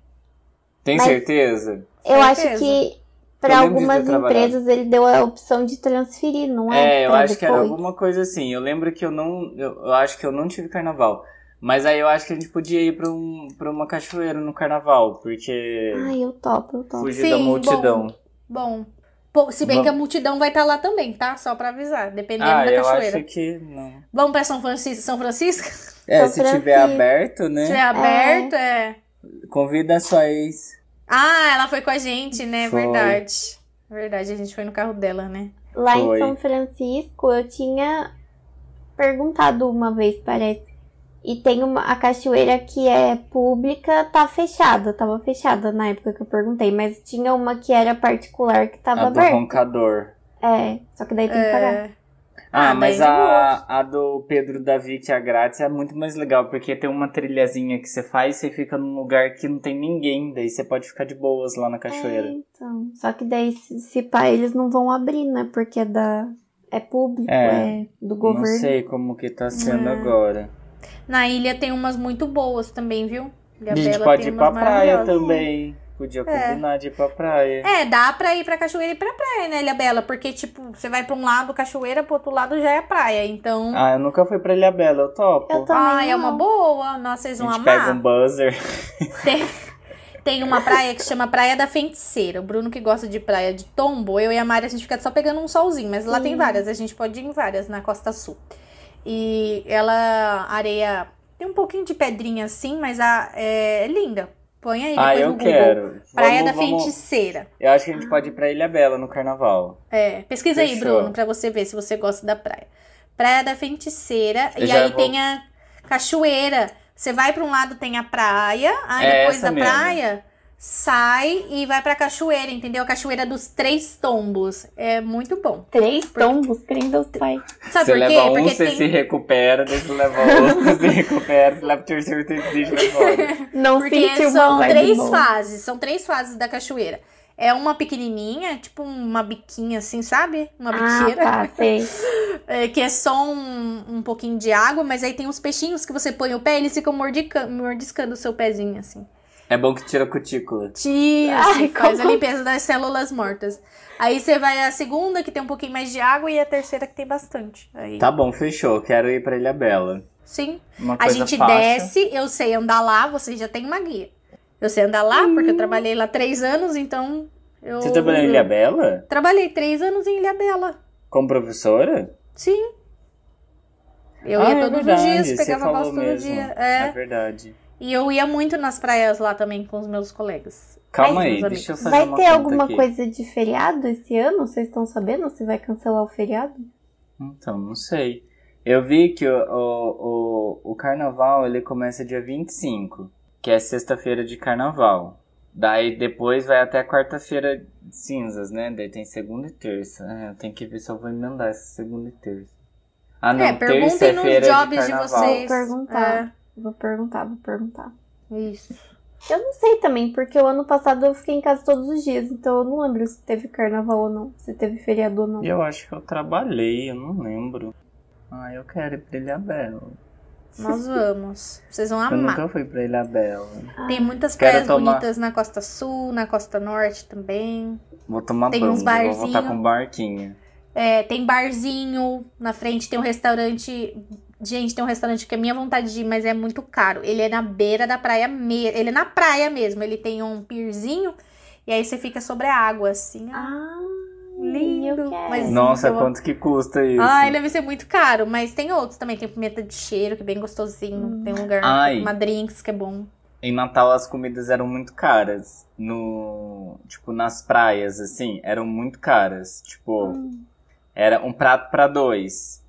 Tem Mas- certeza? Eu acho Certeza. que Eu para algumas empresas ele deu a opção de transferir, não é? É, eu acho que era depois. alguma coisa assim. Eu lembro que eu não. Eu, eu acho que eu não tive carnaval. Mas aí eu acho que a gente podia ir pra, um, pra uma cachoeira no carnaval, porque. Ai, eu topo, eu topo. fugir Sim, da multidão. Bom, pô, se bem Vamos. que a multidão vai estar lá também, tá? Só pra avisar, dependendo Ah, da eu cachoeira. acho que não. Vamos pra São Francisco? São Francisco? É, São se tiver Francisco. aberto, né? Se tiver aberto, é... Convida sua ex. Ah, ela foi com a gente, né? Foi. Verdade. Verdade, a gente foi no carro dela, né? Lá Foi. em São Francisco, eu tinha perguntado uma vez, parece. E tem uma, a cachoeira que é pública, tá fechada. Tava fechada na época que eu perguntei. Mas tinha uma que era particular que tava A do aberta. roncador. É, só que daí tem que pagar. É... Ah, Ah, mas a, a do Pedro Davi, que é grátis, é muito mais legal, porque tem uma trilhazinha que você faz, você fica num lugar que não tem ninguém, daí você pode ficar de boas lá na É, cachoeira. então. Só que daí, se, se pá, eles não vão abrir, né? Porque é da. É público, É, é, do não governo. sei como que tá sendo É. agora. Na ilha tem umas muito boas também, viu? A gente Ilhabela pode tem ir pra umas praia também. Podia combinar de ir pra praia. É, dá pra ir pra cachoeira e pra praia, né, Ilha Bela? Porque, tipo, você vai pra um lado cachoeira, pro outro lado já é praia. Então. Ah, eu nunca fui pra Ilha Bela, eu topo. Eu também Ah, é não. uma boa. Nossa, vocês a vão gente amar. pega um buzzer. Tem, tem uma praia que chama Praia da Feiticeira. O Bruno que gosta de praia de tombo, eu e a Mari a gente fica só pegando um solzinho, mas lá tem Sim. várias, a gente pode ir em várias na Costa Sul. E ela, areia, tem um pouquinho de pedrinha assim, mas a, é, linda. Põe aí Ah, eu no Google. quero. Praia Vamos- da vamos- Feiticeira. Eu acho que a gente pode ir pra Ilha Bela no carnaval. É, pesquisa aí, Fechou. Bruno, pra você ver se você gosta da praia. Praia da Feiticeira. Eu e aí vou- tem a cachoeira. Você vai pra um lado, tem a praia. Aí É depois da mesmo. praia, sai e vai pra cachoeira, entendeu? A cachoeira dos três tombos. É muito bom. Três tombos, crendo Deus Pai. Sabe você por quê? leva um, Porque você tem. se recupera, você leva outro, você se recupera, você leva o terceiro, você desiste e. Não Porque são três fases. São três fases da cachoeira. É uma pequenininha, tipo uma biquinha assim, sabe? Uma Ah, biqueira. tá, sei. É, que é só um, um pouquinho de água, mas aí tem uns peixinhos que você põe o pé e eles ficam mordica- mordiscando o seu pezinho, assim. É bom que tira a cutícula. Tira, Ai, assim, faz a como- limpeza das células mortas. Aí você vai a segunda, que tem um pouquinho mais de água, e a terceira, que tem bastante. Aí, Tá bom, fechou. Quero ir pra Ilha Bela. Sim. Uma A gente fácil. desce, eu sei andar lá, você já tem uma guia. Eu sei andar lá, porque eu trabalhei lá três anos, então eu... Você trabalhou em Ilha Bela? Trabalhei três anos em Ilha Bela. Como professora? Sim. Eu Ah, ia é todos os dias, pegava bus todo mesmo. dia. É É. verdade. E eu ia muito nas praias lá também com os meus colegas. Calma aí, deixa eu fazer Vai uma ter alguma aqui. coisa de feriado esse ano? Vocês estão sabendo se vai cancelar o feriado? Então, não sei. Eu vi que o, o, o, o carnaval ele começa dia 25, que é sexta-feira de carnaval. Daí depois vai até quarta-feira de cinzas, né? Daí tem segunda e terça. É, eu tenho que ver se eu vou emendar essa segunda e terça. Ah, não, é, perguntem nos jobs de, carnaval. vocês. Vou perguntar. Vou perguntar, vou perguntar. É, isso. Eu não sei também, porque o ano passado eu fiquei em casa todos os dias, então eu não lembro se teve carnaval ou não, se teve feriado ou não. Eu acho que eu trabalhei, eu não lembro. Ah, eu quero ir pra Ilha Bela. Nós vamos. Vocês vão Eu amar. nunca fui pra Ilha Bela. Tem muitas Quero praias tomar- bonitas na Costa Sul, na Costa Norte também. Vou tomar Tem banho, uns vou voltar com barquinho. É, tem barzinho, na frente tem um restaurante. Gente, tem um restaurante que é minha vontade de ir, mas é muito caro. Ele é na beira da praia mesmo. Ele é na praia mesmo. Ele tem um pierzinho. E aí você fica sobre a água, assim. Ah, Lindo, eu quero. mas- Nossa, eu- quanto que custa isso? Ai, deve ser muito caro. Mas tem outros também. Tem pimenta de cheiro, que é bem gostosinho. Tem um lugar Ai. uma drinks, que é bom. Em Natal as comidas eram muito caras. No. Tipo, nas praias, assim, eram muito caras. Tipo, Hum. Era um prato pra dois.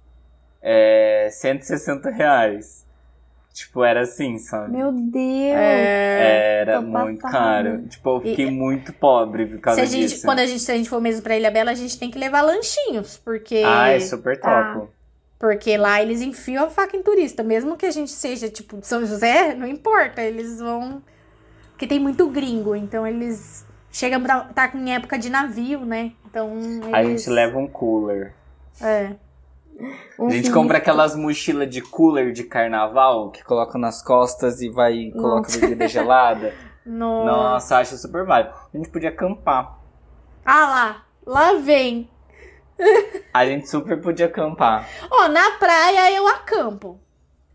É. 160 reais. Tipo, era assim, sabe? Meu Deus! É. Era muito caro. Tipo, eu fiquei muito pobre por Se causa a gente, disso. quando a gente, se a gente for mesmo pra Ilha Bela, a gente tem que levar lanchinhos. Porque. Ah, é super Tá. top. Porque lá eles enfiam a faca em turista. Mesmo que a gente seja, tipo, de São José, não importa. Eles vão. Porque tem muito gringo. Então eles chegam pra tá em época de navio, né? Então. Eles... A gente leva um cooler. É. Um A gente misto. compra aquelas mochilas de cooler de carnaval que coloca nas costas e vai e coloca Nossa. bebida gelada. No... Nossa, acho super válido. A gente podia acampar. Ah lá. Lá vem. A gente super podia acampar. Ó, na praia eu acampo.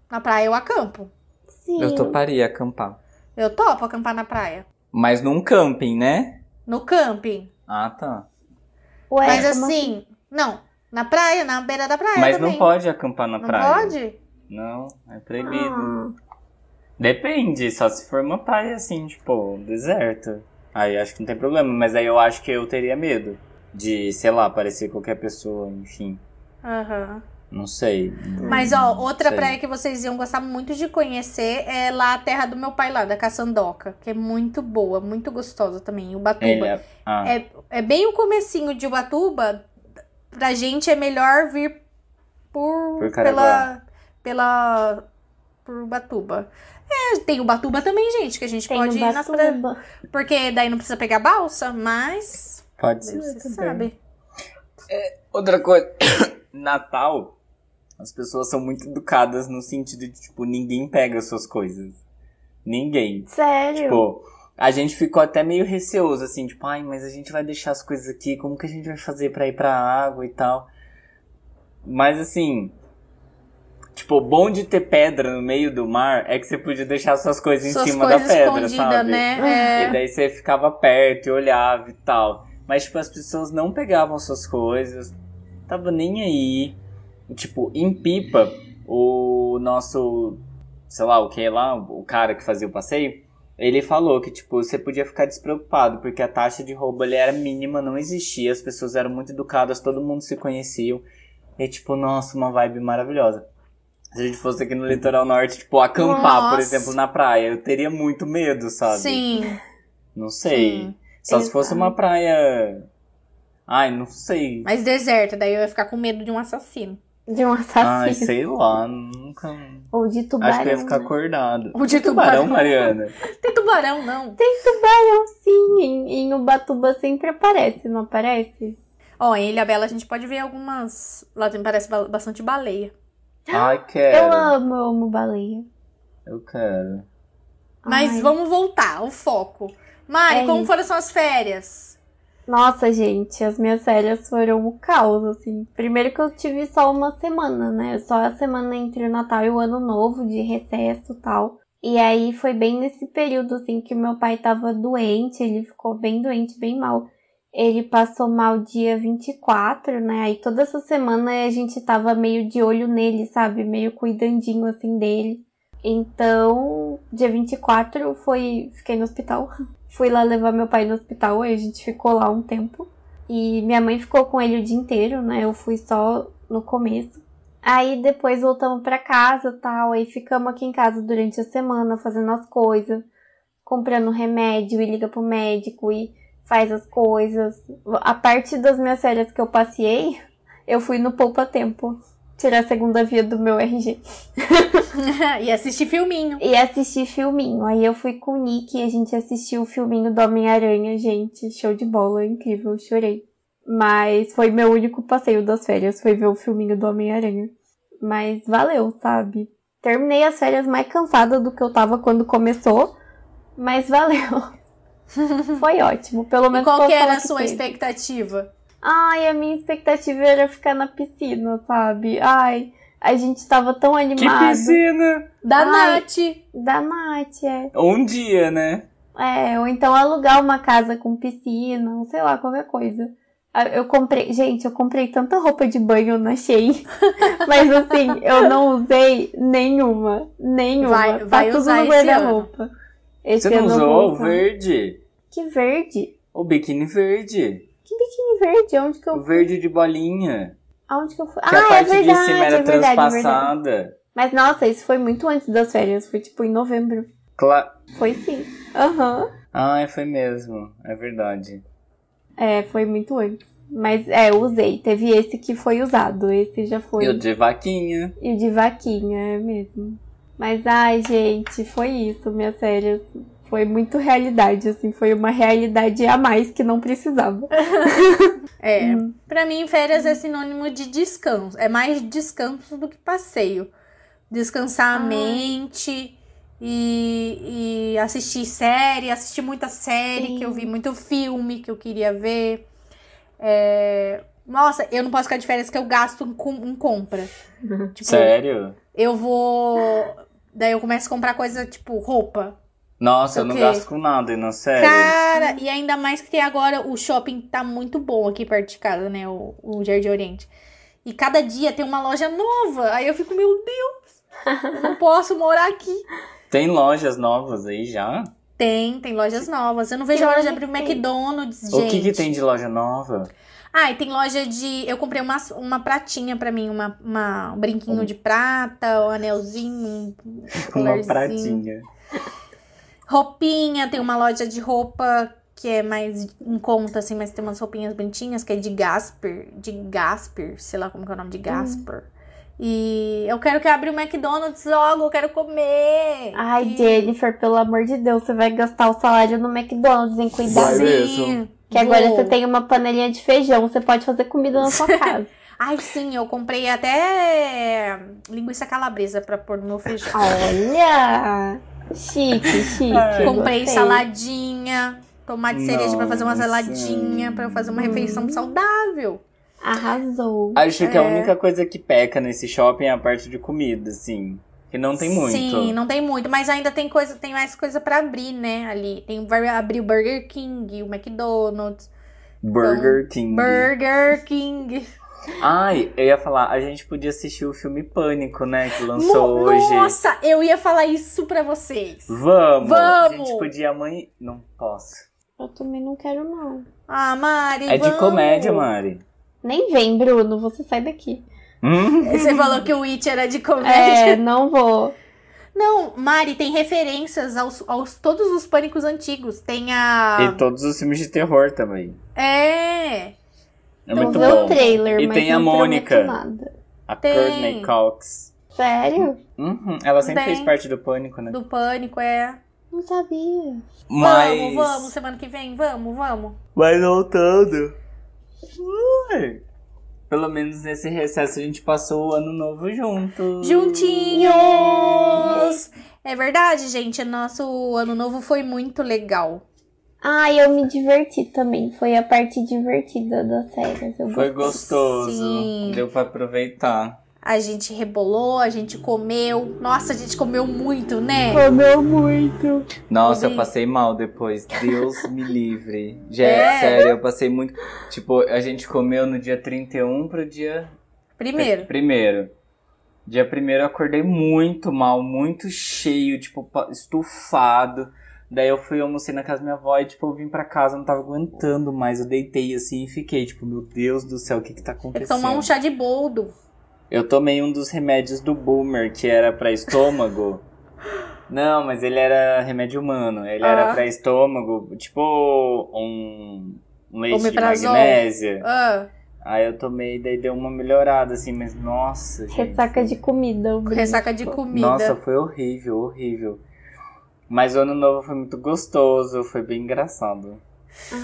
Na praia eu acampo. Sim. Eu toparia acampar. Eu topo acampar na praia. Mas num camping, né? No camping. Ah, tá. Ué, Mas como assim, não. Na praia, na beira da praia Mas também. não pode acampar na Não praia. pode? Não, é proibido. Ah, Depende, só se for uma praia assim, tipo, deserto. Aí acho que não tem problema, mas aí eu acho que eu teria medo de, sei lá, parecer qualquer pessoa, enfim. Aham. Não sei. Mas, ó, outra sei. praia que vocês iam gostar muito de conhecer é lá a terra do meu pai lá, da Caçandoca, que é muito boa, muito gostosa também, Ubatuba. Ele é... Ah, É, é bem o comecinho de Ubatuba. Pra gente é melhor vir por, Por pela pela por Ubatuba. É, tem Ubatuba também, gente, que a gente Tem pode ir nas praias. Ubatuba. Porque daí não precisa pegar balsa, mas pode ser. você sabe. Outra coisa, Natal, as pessoas são muito educadas no sentido de, tipo, ninguém pega suas coisas. Ninguém. Sério? Tipo, a gente ficou até meio receoso, assim, tipo, ai, mas a gente vai deixar as coisas aqui, como que a gente vai fazer pra ir pra água e tal? Mas assim, tipo, o bom de ter pedra no meio do mar é que você podia deixar suas coisas Suas em cima coisas da pedra, sabe? né? E É. daí você ficava perto e olhava e tal. Mas, tipo, as pessoas não pegavam suas coisas, tava nem aí. Tipo, em Pipa, o nosso, sei lá, o que lá, o cara que fazia o passeio, ele falou que, tipo, você podia ficar despreocupado, porque a taxa de roubo ali era mínima, não existia, as pessoas eram muito educadas, todo mundo se conhecia. E, tipo, nossa, uma vibe maravilhosa. Se a gente fosse aqui no litoral norte, tipo, acampar, por Nossa. exemplo, na praia, eu teria muito medo, sabe? Sim. Não sei. Sim. Só se fosse Exato. uma praia. Ai, não sei. Mas deserta, daí eu ia ficar com medo de um assassino. De um Ai, assassino. sei lá, nunca. Ou de tubarão. Acho que eu ia ficar né? acordado. O de Tubarão, tubarão. Mariana. Tem tubarão, não. Tubarão, sim. Em, em Ubatuba sempre aparece, não aparece? Ó, em Ilhabela a gente pode ver algumas. Lá tem, parece ba- bastante baleia. Ai, Eu quero. amo, eu amo baleia. Eu quero. Mas Ai. vamos voltar, o foco. Mari, É como isso. foram suas férias? Nossa, gente, as minhas férias foram o caos, assim. Primeiro que eu tive só uma semana, né? Só a semana entre o Natal e o Ano Novo, de recesso e tal. E aí foi bem nesse período, assim, que meu pai tava doente, ele ficou bem doente, bem mal. Ele passou mal dia 24, né? Aí toda essa semana a gente tava meio de olho nele, sabe? Meio cuidandinho, assim, dele. Então, dia 24 foi. Fiquei no hospital. Fui lá levar meu pai no hospital, aí a gente ficou lá um tempo. E minha mãe ficou com ele o dia inteiro, né? Eu fui só no começo. Aí depois voltamos pra casa tal. Aí ficamos aqui em casa durante a semana fazendo as coisas, comprando remédio e liga pro médico e faz as coisas. A parte das minhas férias que eu passei, eu fui no Poupa Tempo tirar a segunda via do meu RG. e assistir filminho. E assistir filminho. Aí eu fui com o Nick e a gente assistiu o filminho do Homem-Aranha, gente. Show de bola, incrível, chorei. Mas foi meu único passeio das férias, foi ver o filminho do Homem-Aranha. Mas valeu, sabe? Terminei as férias mais cansada do que eu tava quando começou, mas valeu. foi ótimo, pelo E menos qual posso que era a sua teve. expectativa? Ai, a minha expectativa era ficar na piscina, sabe? Ai, a gente tava tão Que animado. piscina! Da Ai. Nath. Da Nath, é. Um dia, né? É, ou então alugar uma casa com piscina, sei lá, qualquer coisa. Ah, Eu comprei, gente, eu comprei tanta roupa de banho na Shein, mas assim, eu não usei nenhuma, nenhuma. Vai- tá vai tudo usar no esse guarda-roupa. Você não usou o verde? Que verde? O biquíni verde. Biquíni verde? Onde que O eu verde de bolinha. Aonde que eu fui? Que ah, a parte é verdade, de cima era é verdade, é transpassada. Mas nossa, isso foi muito antes das férias, foi tipo em novembro. Cla... Foi sim. Aham. Ai, foi mesmo. É verdade. É, foi muito antes. Mas é, eu usei. Teve esse que foi usado. Esse já foi. E o de vaquinha. E o de vaquinha, é mesmo. Mas ai, gente, foi isso, minhas férias. Foi muito realidade, assim, foi uma realidade a mais que não precisava. É, Hum. pra mim férias é sinônimo de descanso. É mais descanso do que passeio. Descansar a Ai. mente e, e assistir série, assistir muita série, Sim. que eu vi muito filme que eu queria ver. É, Nossa, eu não posso ficar de férias que eu gasto em, com- em compra. Tipo, Sério? eu vou. Daí eu começo a comprar coisa tipo roupa. Nossa, eu não gasto com nada e nas férias. Cara, e ainda mais que agora o shopping tá muito bom aqui perto de casa, né? O, o Jardim Oriente. E cada dia tem uma loja nova. Aí eu fico, meu Deus, eu não posso morar aqui. Tem lojas novas aí já? Tem, tem lojas novas. Eu não vejo Que a hora de loja abrir o que tem? McDonald's, gente. O que, que tem de loja nova? Ah, e tem loja de. Eu comprei uma, uma pratinha pra mim, uma, uma um brinquinho de prata, um anelzinho, um Uma pratinha. Roupinha, tem uma loja de roupa que é mais em conta, assim, mas tem umas roupinhas bonitinhas, que é de Gasper, de Gasper, sei lá como que é o nome de Gasper. E eu quero que abra o McDonald's logo, eu quero comer. Ai, E- Jennifer, pelo amor de Deus, você vai gastar o salário no McDonald's em cuidar. Sim, mesmo. Que agora vou. você tem uma panelinha de feijão, você pode fazer comida na sua casa. Ai, sim, eu comprei até linguiça calabresa pra pôr no meu feijão. Olha! Chique, chique. Comprei gostei. saladinha, tomate cereja pra fazer uma saladinha, pra eu fazer uma refeição saudável. Arrasou. Acho que a É. única coisa que peca nesse shopping é a parte de comida, assim. Que não tem muito. Sim, não tem muito, mas ainda tem coisa, tem mais coisa pra abrir, né, ali. Tem vai abrir o Burger King, o McDonald's, Burger King. Burger King. Ai, eu ia falar, a gente podia assistir o filme Pânico, né? Que lançou Mo- hoje. Nossa, eu ia falar isso pra vocês. Vamos! A Vamos! gente podia amanhã. Não posso. Eu também não quero, não. Ah, Mari, É de vamos. comédia, Mari. Nem vem, Bruno, você sai daqui. Hum? Você falou que o It era de É, comédia. não vou. Não, Mari, tem referências aos, aos todos os pânicos antigos. Tem a. E todos os filmes de terror também. É. É muito ver bom. o trailer, E mas tem a Mônica. A Tem. Courtney Cox. Sério? Uhum, Ela sempre Tem. fez parte do Pânico, né? Do pânico, é. Não sabia. Mas. Vamos, vamos, semana que vem, vamos, vamos. Mas voltando. Ui. Pelo menos nesse recesso a gente passou o ano novo juntos. Juntinhos! É verdade, gente. Nosso ano novo foi muito legal. Ah, eu me diverti também. Foi a parte divertida das férias. Eu Foi gostoso. Sim. Deu pra aproveitar. A gente rebolou, a gente comeu. Nossa, a gente comeu muito, né? Comeu muito. Nossa, eu passei mal depois. Deus me livre. Já, É? sério, eu passei muito. Tipo, a gente comeu no dia 31 pro dia Primeiro. Primeiro. Dia primeiro eu acordei muito mal, muito cheio, tipo, estufado. Daí eu fui almocei na casa da minha avó e, tipo, eu vim pra casa, não tava aguentando mais. Eu deitei assim e fiquei, tipo, meu Deus do céu, o que que tá acontecendo? tomar um chá de boldo. Eu tomei um dos remédios do Boomer, que era pra estômago. Não, mas ele era remédio humano. Ele Ah. era pra estômago, tipo um, um leite de magnésia. Ah, Aí eu tomei, daí deu uma melhorada, assim, mas nossa, gente. Ressaca de comida. ressaca de comida. Nossa, foi horrível, horrível. Mas o ano novo foi muito gostoso, foi bem engraçado.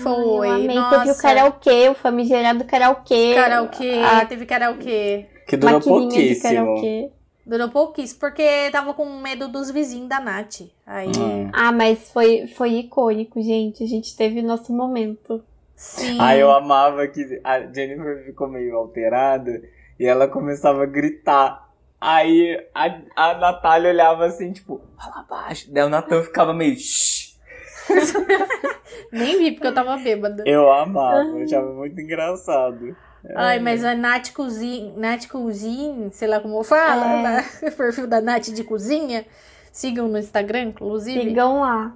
Foi. Eu amei. Nossa. Teve o karaokê, o famigerado karaokê. Karaokê, A teve karaokê. Que durou pouquíssimo. karaokê. Durou pouquíssimo, porque tava com medo dos vizinhos da Nath. Aí, Hum. Ah, mas foi, foi icônico, gente. A gente teve nosso momento. sim. Aí eu amava que a Jennifer ficou meio alterada e ela começava a gritar. Aí a, a Natália olhava assim, tipo, fala baixo. Daí o Natan ficava meio. "Shh". Nem vi, porque eu tava bêbada. Eu amava, eu achava muito engraçado. Ai, mas a Nath Cozinha, Nath Cozinha, sei lá como fala, É. né? o perfil da Nath de Cozinha. Sigam no Instagram, inclusive. Sigam lá.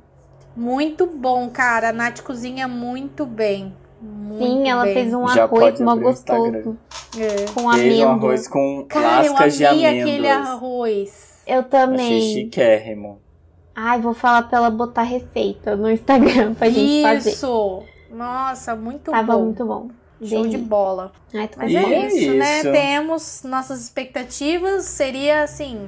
Muito bom, cara. A Nath cozinha muito bem. Muito Sim, ela bem. fez um Já arroz mó gostoso. É. Com Fez um amêndoa. arroz com Cara, eu lascas de amei amêndoas. aquele arroz. Eu Achei também. chiquérrimo. Ai, vou falar pra ela botar receita no Instagram pra gente fazer. Isso! Nossa, muito Tava bom. muito bom. Show de bola. Ai, Mas é isso, né? isso. Temos nossas expectativas. Seria assim: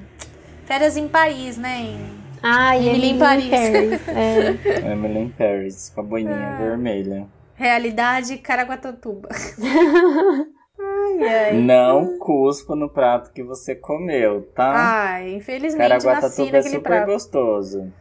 férias em Paris, né? Em- Ai, Emily em Paris. Paris. É. Emily in Paris, com a boininha Ah. vermelha. Realidade Caraguatatuba. ai, ai. Não cuspa no prato que você comeu, tá? Ai, infelizmente nasci Caraguatatuba é super prato. gostoso.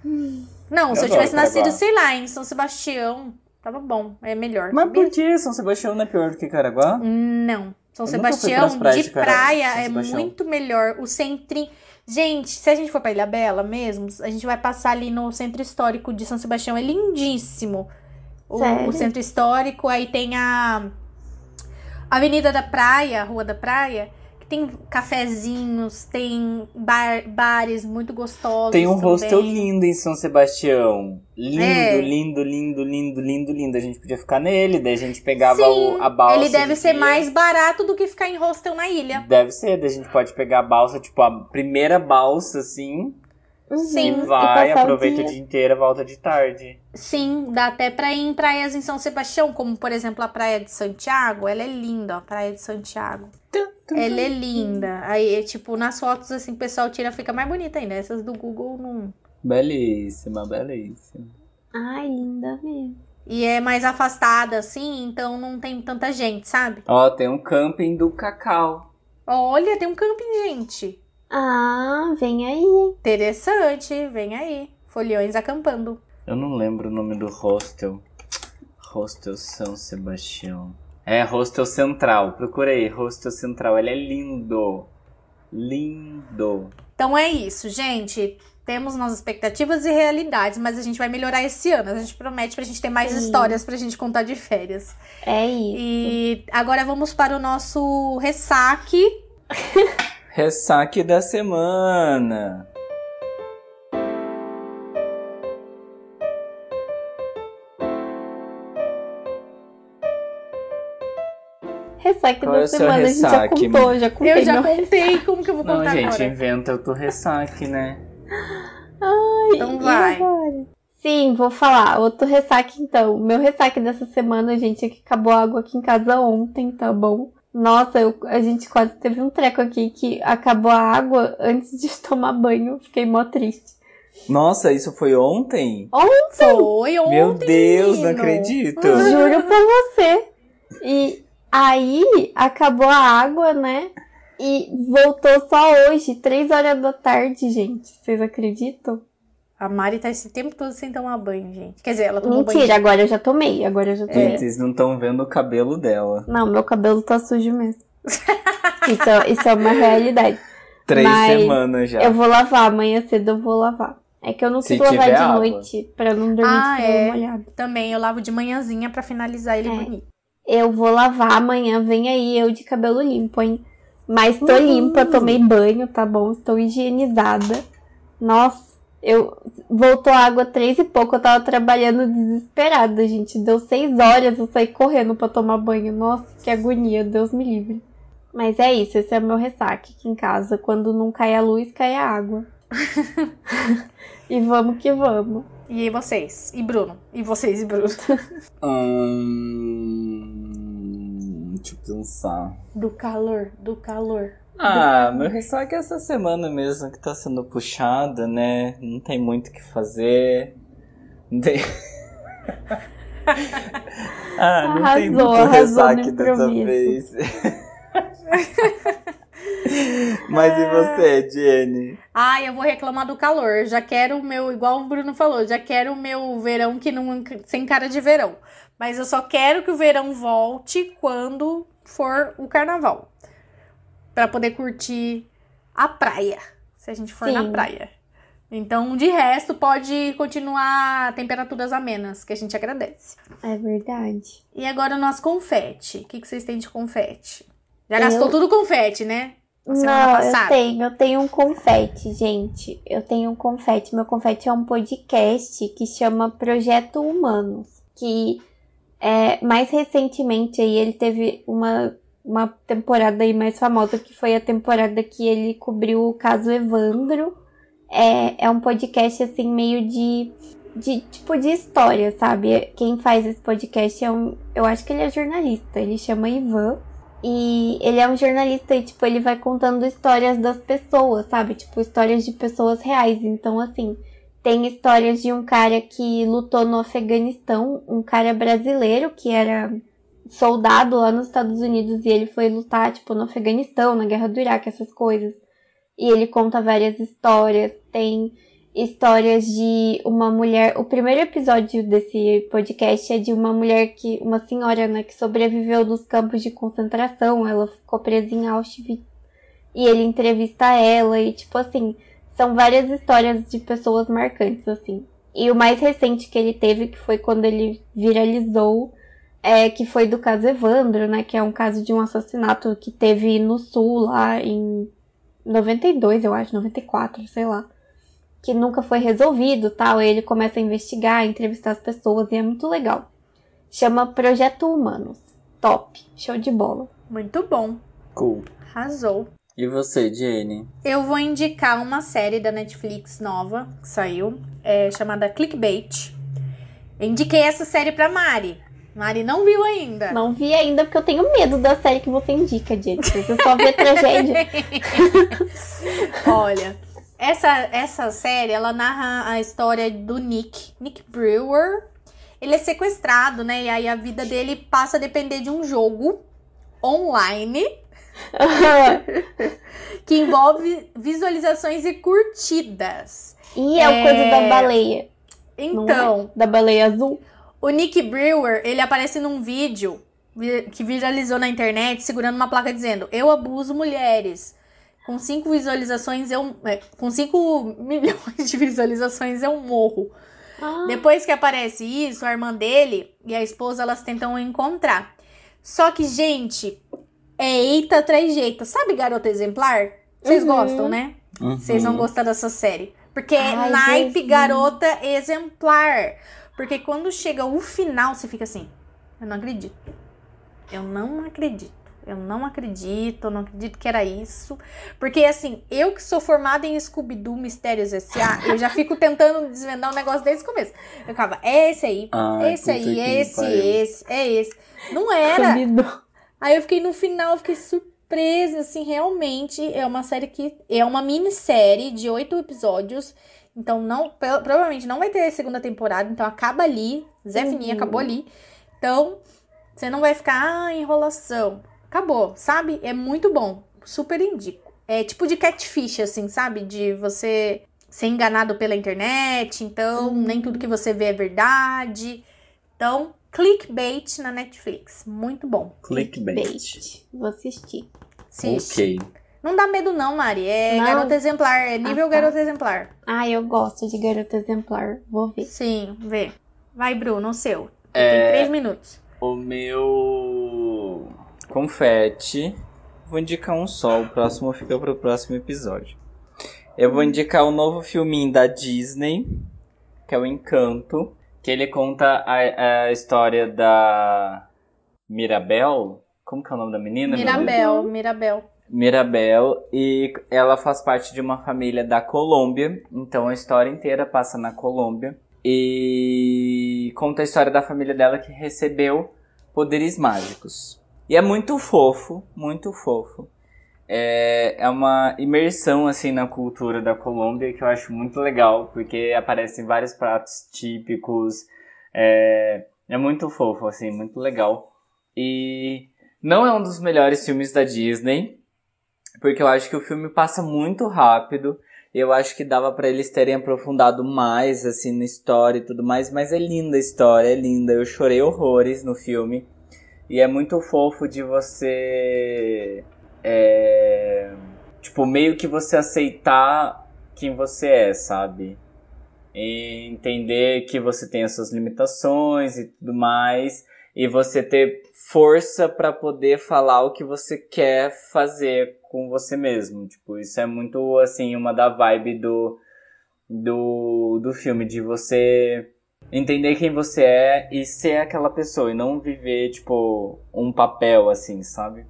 Não, se eu Eu tivesse nascido, sei lá, em São Sebastião, tava bom. É melhor. Mas sabia? por que São Sebastião não é pior do que Caraguá? Não. São Eu Sebastião de de praia é muito melhor. O centrinho. Gente, se a gente for pra Ilha Bela mesmo, a gente vai passar ali no centro histórico de São Sebastião. É lindíssimo. O, o centro histórico, aí tem a Avenida da Praia, Rua da Praia, que tem cafezinhos, tem bar, bares muito gostosos. Tem um também. hostel lindo em São Sebastião. Lindo, É. lindo, lindo, lindo, lindo, lindo. A gente podia ficar nele, daí a gente pegava Sim, o, a balsa. Ele deve de ser dia. mais barato do que ficar em hostel na ilha. Deve ser, daí a gente pode pegar a balsa, tipo, a primeira balsa, assim, Sim. e vai, o aproveita o dia. dia inteiro, volta de tarde. Sim, dá até pra ir em praias em São Sebastião, como por exemplo a Praia de Santiago. Ela é linda, ó, a Praia de Santiago. Ela é linda. Aí, é, tipo, nas fotos, assim, o pessoal tira, fica mais bonita ainda. Essas do Google não. Belíssima, belíssima. Ai, linda mesmo. E é mais afastada, assim, então não tem tanta gente, sabe? Ó, tem um camping do Cacau. Olha, tem um camping, gente. Ah, vem aí. Interessante, vem aí. Folhões acampando. Eu não lembro o nome do hostel. Hostel São Sebastião. É, Hostel Central. Procura aí, Hostel Central. Ele é lindo. Lindo. Então é isso, gente. Temos nossas expectativas e realidades, mas a gente vai melhorar esse ano. A gente promete pra gente ter mais Sim. histórias pra gente contar de férias. É isso. E agora vamos para o nosso ressaque. Ressaque da semana. Ressaque Qual é da seu semana, a gente já ressaque, contou, já contei. Eu já meu- contei, como que eu vou Não, contar gente, agora? inventa o teu ressaque, né? Então E vai. agora? Sim, vou falar. Outro ressaque, então. Meu ressaque dessa semana, gente, é que acabou a água aqui em casa ontem, tá bom? Nossa, eu- a gente quase teve um treco aqui que acabou a água antes de tomar banho. Fiquei mó triste. Nossa, isso foi ontem? Foi ontem, Meu Deus, não menino. acredito. Juro pra você. E aí acabou a água, né? E voltou só hoje, três horas da tarde, gente. Vocês acreditam? A Mari tá esse tempo todo sem tomar banho, gente. Quer dizer, ela tomou banho. Mentira, agora eu já tomei. Agora eu já tomei. Gente, vocês não estão vendo o cabelo dela. Não, meu cabelo tá sujo mesmo. isso, é- isso é uma realidade. Três Mas semanas já. Eu vou lavar, amanhã cedo eu vou lavar. É que eu não Se quis lavar de água. noite pra não dormir Ah, de cabelo é. molhado. Também, eu lavo de manhãzinha pra finalizar ele É. bonito. Eu vou lavar amanhã, vem aí eu de cabelo limpo, hein? Mas tô Uhul. limpa, tomei banho, tá bom? Estou higienizada. Nossa, eu voltou água três e pouco, eu tava trabalhando desesperada, gente. Deu seis horas, eu saí correndo pra tomar banho. Nossa, que agonia, Deus me livre. Mas é isso, esse é meu ressaque aqui em casa. Quando não cai a luz, cai a água. e vamos que vamos. E aí vocês? E Bruno? E vocês e Bruno? Hum, deixa eu pensar. Do calor, do calor. Ah, meu ressaque é essa semana mesmo que tá sendo puxada, né? Não tem muito o que fazer. Não tem. ah, não tem muito ressaque dessa vez. Mas e você, Jenny? Ai, eu vou reclamar do calor. Já quero o meu, igual o Bruno falou, já quero o meu verão que não sem cara de verão. Mas eu só quero que o verão volte quando for o carnaval. Pra poder curtir a praia, se a gente for na Sim. praia. Então, de resto, pode continuar temperaturas amenas, que a gente agradece. É verdade. E agora o nosso confete. O que, que vocês têm de confete? Já Eu- gastou tudo confete, né? Na semana Não, passada. eu tenho, eu tenho um confete, gente. Eu tenho um confete. Meu confete é um podcast que chama Projeto Humanos. Que é, mais recentemente aí ele teve uma, uma temporada aí mais famosa, que foi a temporada que ele cobriu o caso Evandro. É, é um podcast assim, meio de, de tipo de história, sabe? Quem faz esse podcast é um. Eu acho que ele é jornalista, ele chama Ivan. E ele é um jornalista e, tipo, ele vai contando histórias das pessoas, sabe? Tipo, histórias de pessoas reais. Então, assim, tem histórias de um cara que lutou no Afeganistão, um cara brasileiro que era soldado lá nos Estados Unidos e ele foi lutar, tipo, no Afeganistão, na Guerra do Iraque, essas coisas. E ele conta várias histórias. Tem histórias de uma mulher. O primeiro episódio desse podcast é de uma mulher que. Uma senhora, né, que sobreviveu dos campos de concentração. Ela ficou presa em Auschwitz. E ele entrevista ela. E, tipo assim, são várias histórias de pessoas marcantes, assim. E o mais recente que ele teve, que foi quando ele viralizou, é, que foi do caso Evandro, né? Que é um caso de um assassinato que teve no sul lá em 92, eu acho, 94, sei lá. Que nunca foi resolvido tal. Ele começa a investigar, a entrevistar as pessoas e é muito legal. Chama Projeto Humanos. Top. Show de bola. Muito bom. Cool. Arrasou. E você, Jenny? Eu vou indicar uma série da Netflix nova que saiu, é, chamada Clickbait. Eu indiquei essa série pra Mari. Mari não viu ainda. Não vi ainda porque eu tenho medo da série que você indica, Jenny. Você só vê tragédia. Olha, essa, essa série, ela narra a história do Nick, Nick Brewer. Ele é sequestrado, né? E aí a vida dele passa a depender de um jogo online que envolve visualizações e curtidas. e é, o coisa da baleia. não Então, é? Da baleia azul. O Nick Brewer, ele aparece num vídeo que viralizou na internet segurando uma placa dizendo: Eu abuso mulheres. Com cinco visualizações eu. é, com 5 milhões de visualizações eu morro. Ah, Depois que aparece isso, a irmã dele e a esposa elas tentam encontrar. Só que, gente, é eita atrás de eita. Sabe Garota Exemplar? Vocês Uhum. gostam, né? Vocês vão Uhum. gostar dessa série. Porque é Ai, naipe Jesus. garota exemplar. Porque quando chega o final, você fica assim: Eu não acredito. Eu não acredito. Eu não acredito, eu não acredito que era isso. Porque, assim, eu que sou formada em Scooby-Doo Mistérios S.A., eu já fico tentando desvendar o negócio desde o começo. Eu ficava, é esse aí, Ai, esse aí, é esse, pariu. esse, é esse. Não era. Aí eu fiquei no final, eu fiquei surpresa, assim, realmente é uma série que é uma minissérie de oito episódios. Então não, pro- provavelmente não vai ter segunda temporada, então acaba ali. Zé Uhum. acabou ali. Então, você não vai ficar ah, enrolação. Acabou, sabe? É muito bom. Super indico. É tipo de catfish, assim, sabe? De você ser enganado pela internet, então Uhum. nem tudo que você vê é verdade. Então, clickbait na Netflix. Muito bom. Clickbait. Bait. Vou assistir. Assiste. Ok. Não dá medo, não, Mari. É Não? garota exemplar. É nível Ah, tá. garota exemplar. Ah, eu gosto de garota exemplar. Vou ver. Sim, vê. Vai, Bruno, o seu. É. Tem três minutos. O meu confete. Vou indicar um só, o próximo fica pro próximo episódio. Eu vou indicar o novo filminho da Disney, que é o Encanto, que ele conta a, a história da Mirabel. Como que é o nome da menina? Mirabel, Mirabel. Mirabel e ela faz parte de uma família da Colômbia, então a história inteira passa na Colômbia e conta a história da família dela que recebeu poderes mágicos. E é muito fofo, muito fofo. É, é uma imersão assim na cultura da Colômbia que eu acho muito legal, porque aparecem vários pratos típicos. É, é muito fofo, assim, muito legal. E não é um dos melhores filmes da Disney, porque eu acho que o filme passa muito rápido. Eu acho que dava pra eles terem aprofundado mais, assim, na história e tudo mais. Mas é linda a história, é linda. Eu chorei horrores no filme. E é muito fofo de você. É, tipo, meio que você aceitar quem você é, sabe? E entender que você tem as suas limitações e tudo mais. E você ter força pra poder falar o que você quer fazer com você mesmo. Tipo, isso é muito, assim, uma da vibe do, do, do filme, de você entender quem você é e ser aquela pessoa, e não viver, tipo, um papel, assim, sabe?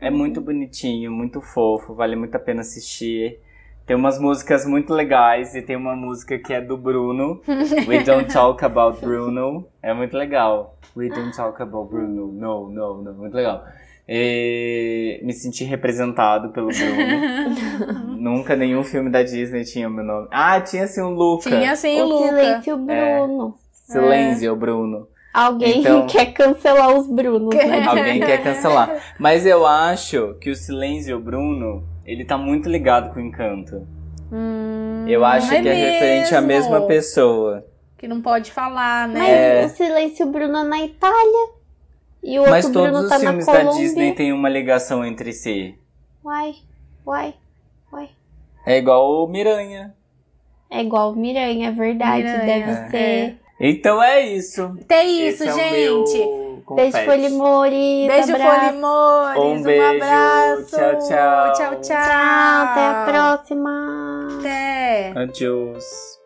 É muito bonitinho, muito fofo, vale muito a pena assistir. Tem umas músicas muito legais, e tem uma música que é do Bruno, We Don't Talk About Bruno. É muito legal. We Don't Talk About Bruno. No, no, no. Muito legal. E me senti representado pelo Bruno. Nunca nenhum filme da Disney tinha o meu nome. Ah, tinha sim o Luca. Tinha sim o o Luca. silêncio Bruno. Silêncio, Bruno. Alguém Então- quer cancelar os Brunos, né? Alguém quer cancelar. Mas eu acho que o Silêncio Bruno, ele tá muito ligado com o Encanto. Hum, Eu acho é que é referente à mesmo. mesma pessoa. Que não pode falar, né? Mas É. o silêncio Bruno é na Itália. E o outro Mas todos Bruno os tá na filmes da. Disney têm uma ligação entre si. Uai, uai. É igual o Miranha. É igual Miranha, é verdade. Miranha, Deve é. ser. Então é isso. Tem isso, Esse é o gente. meu- confete. Beijo, Folimori. Beijo, abraço. Folimores. Um Um, beijo. abraço. Tchau, tchau. Tchau, tchau. Tchau, até a próxima. Até. Adiós.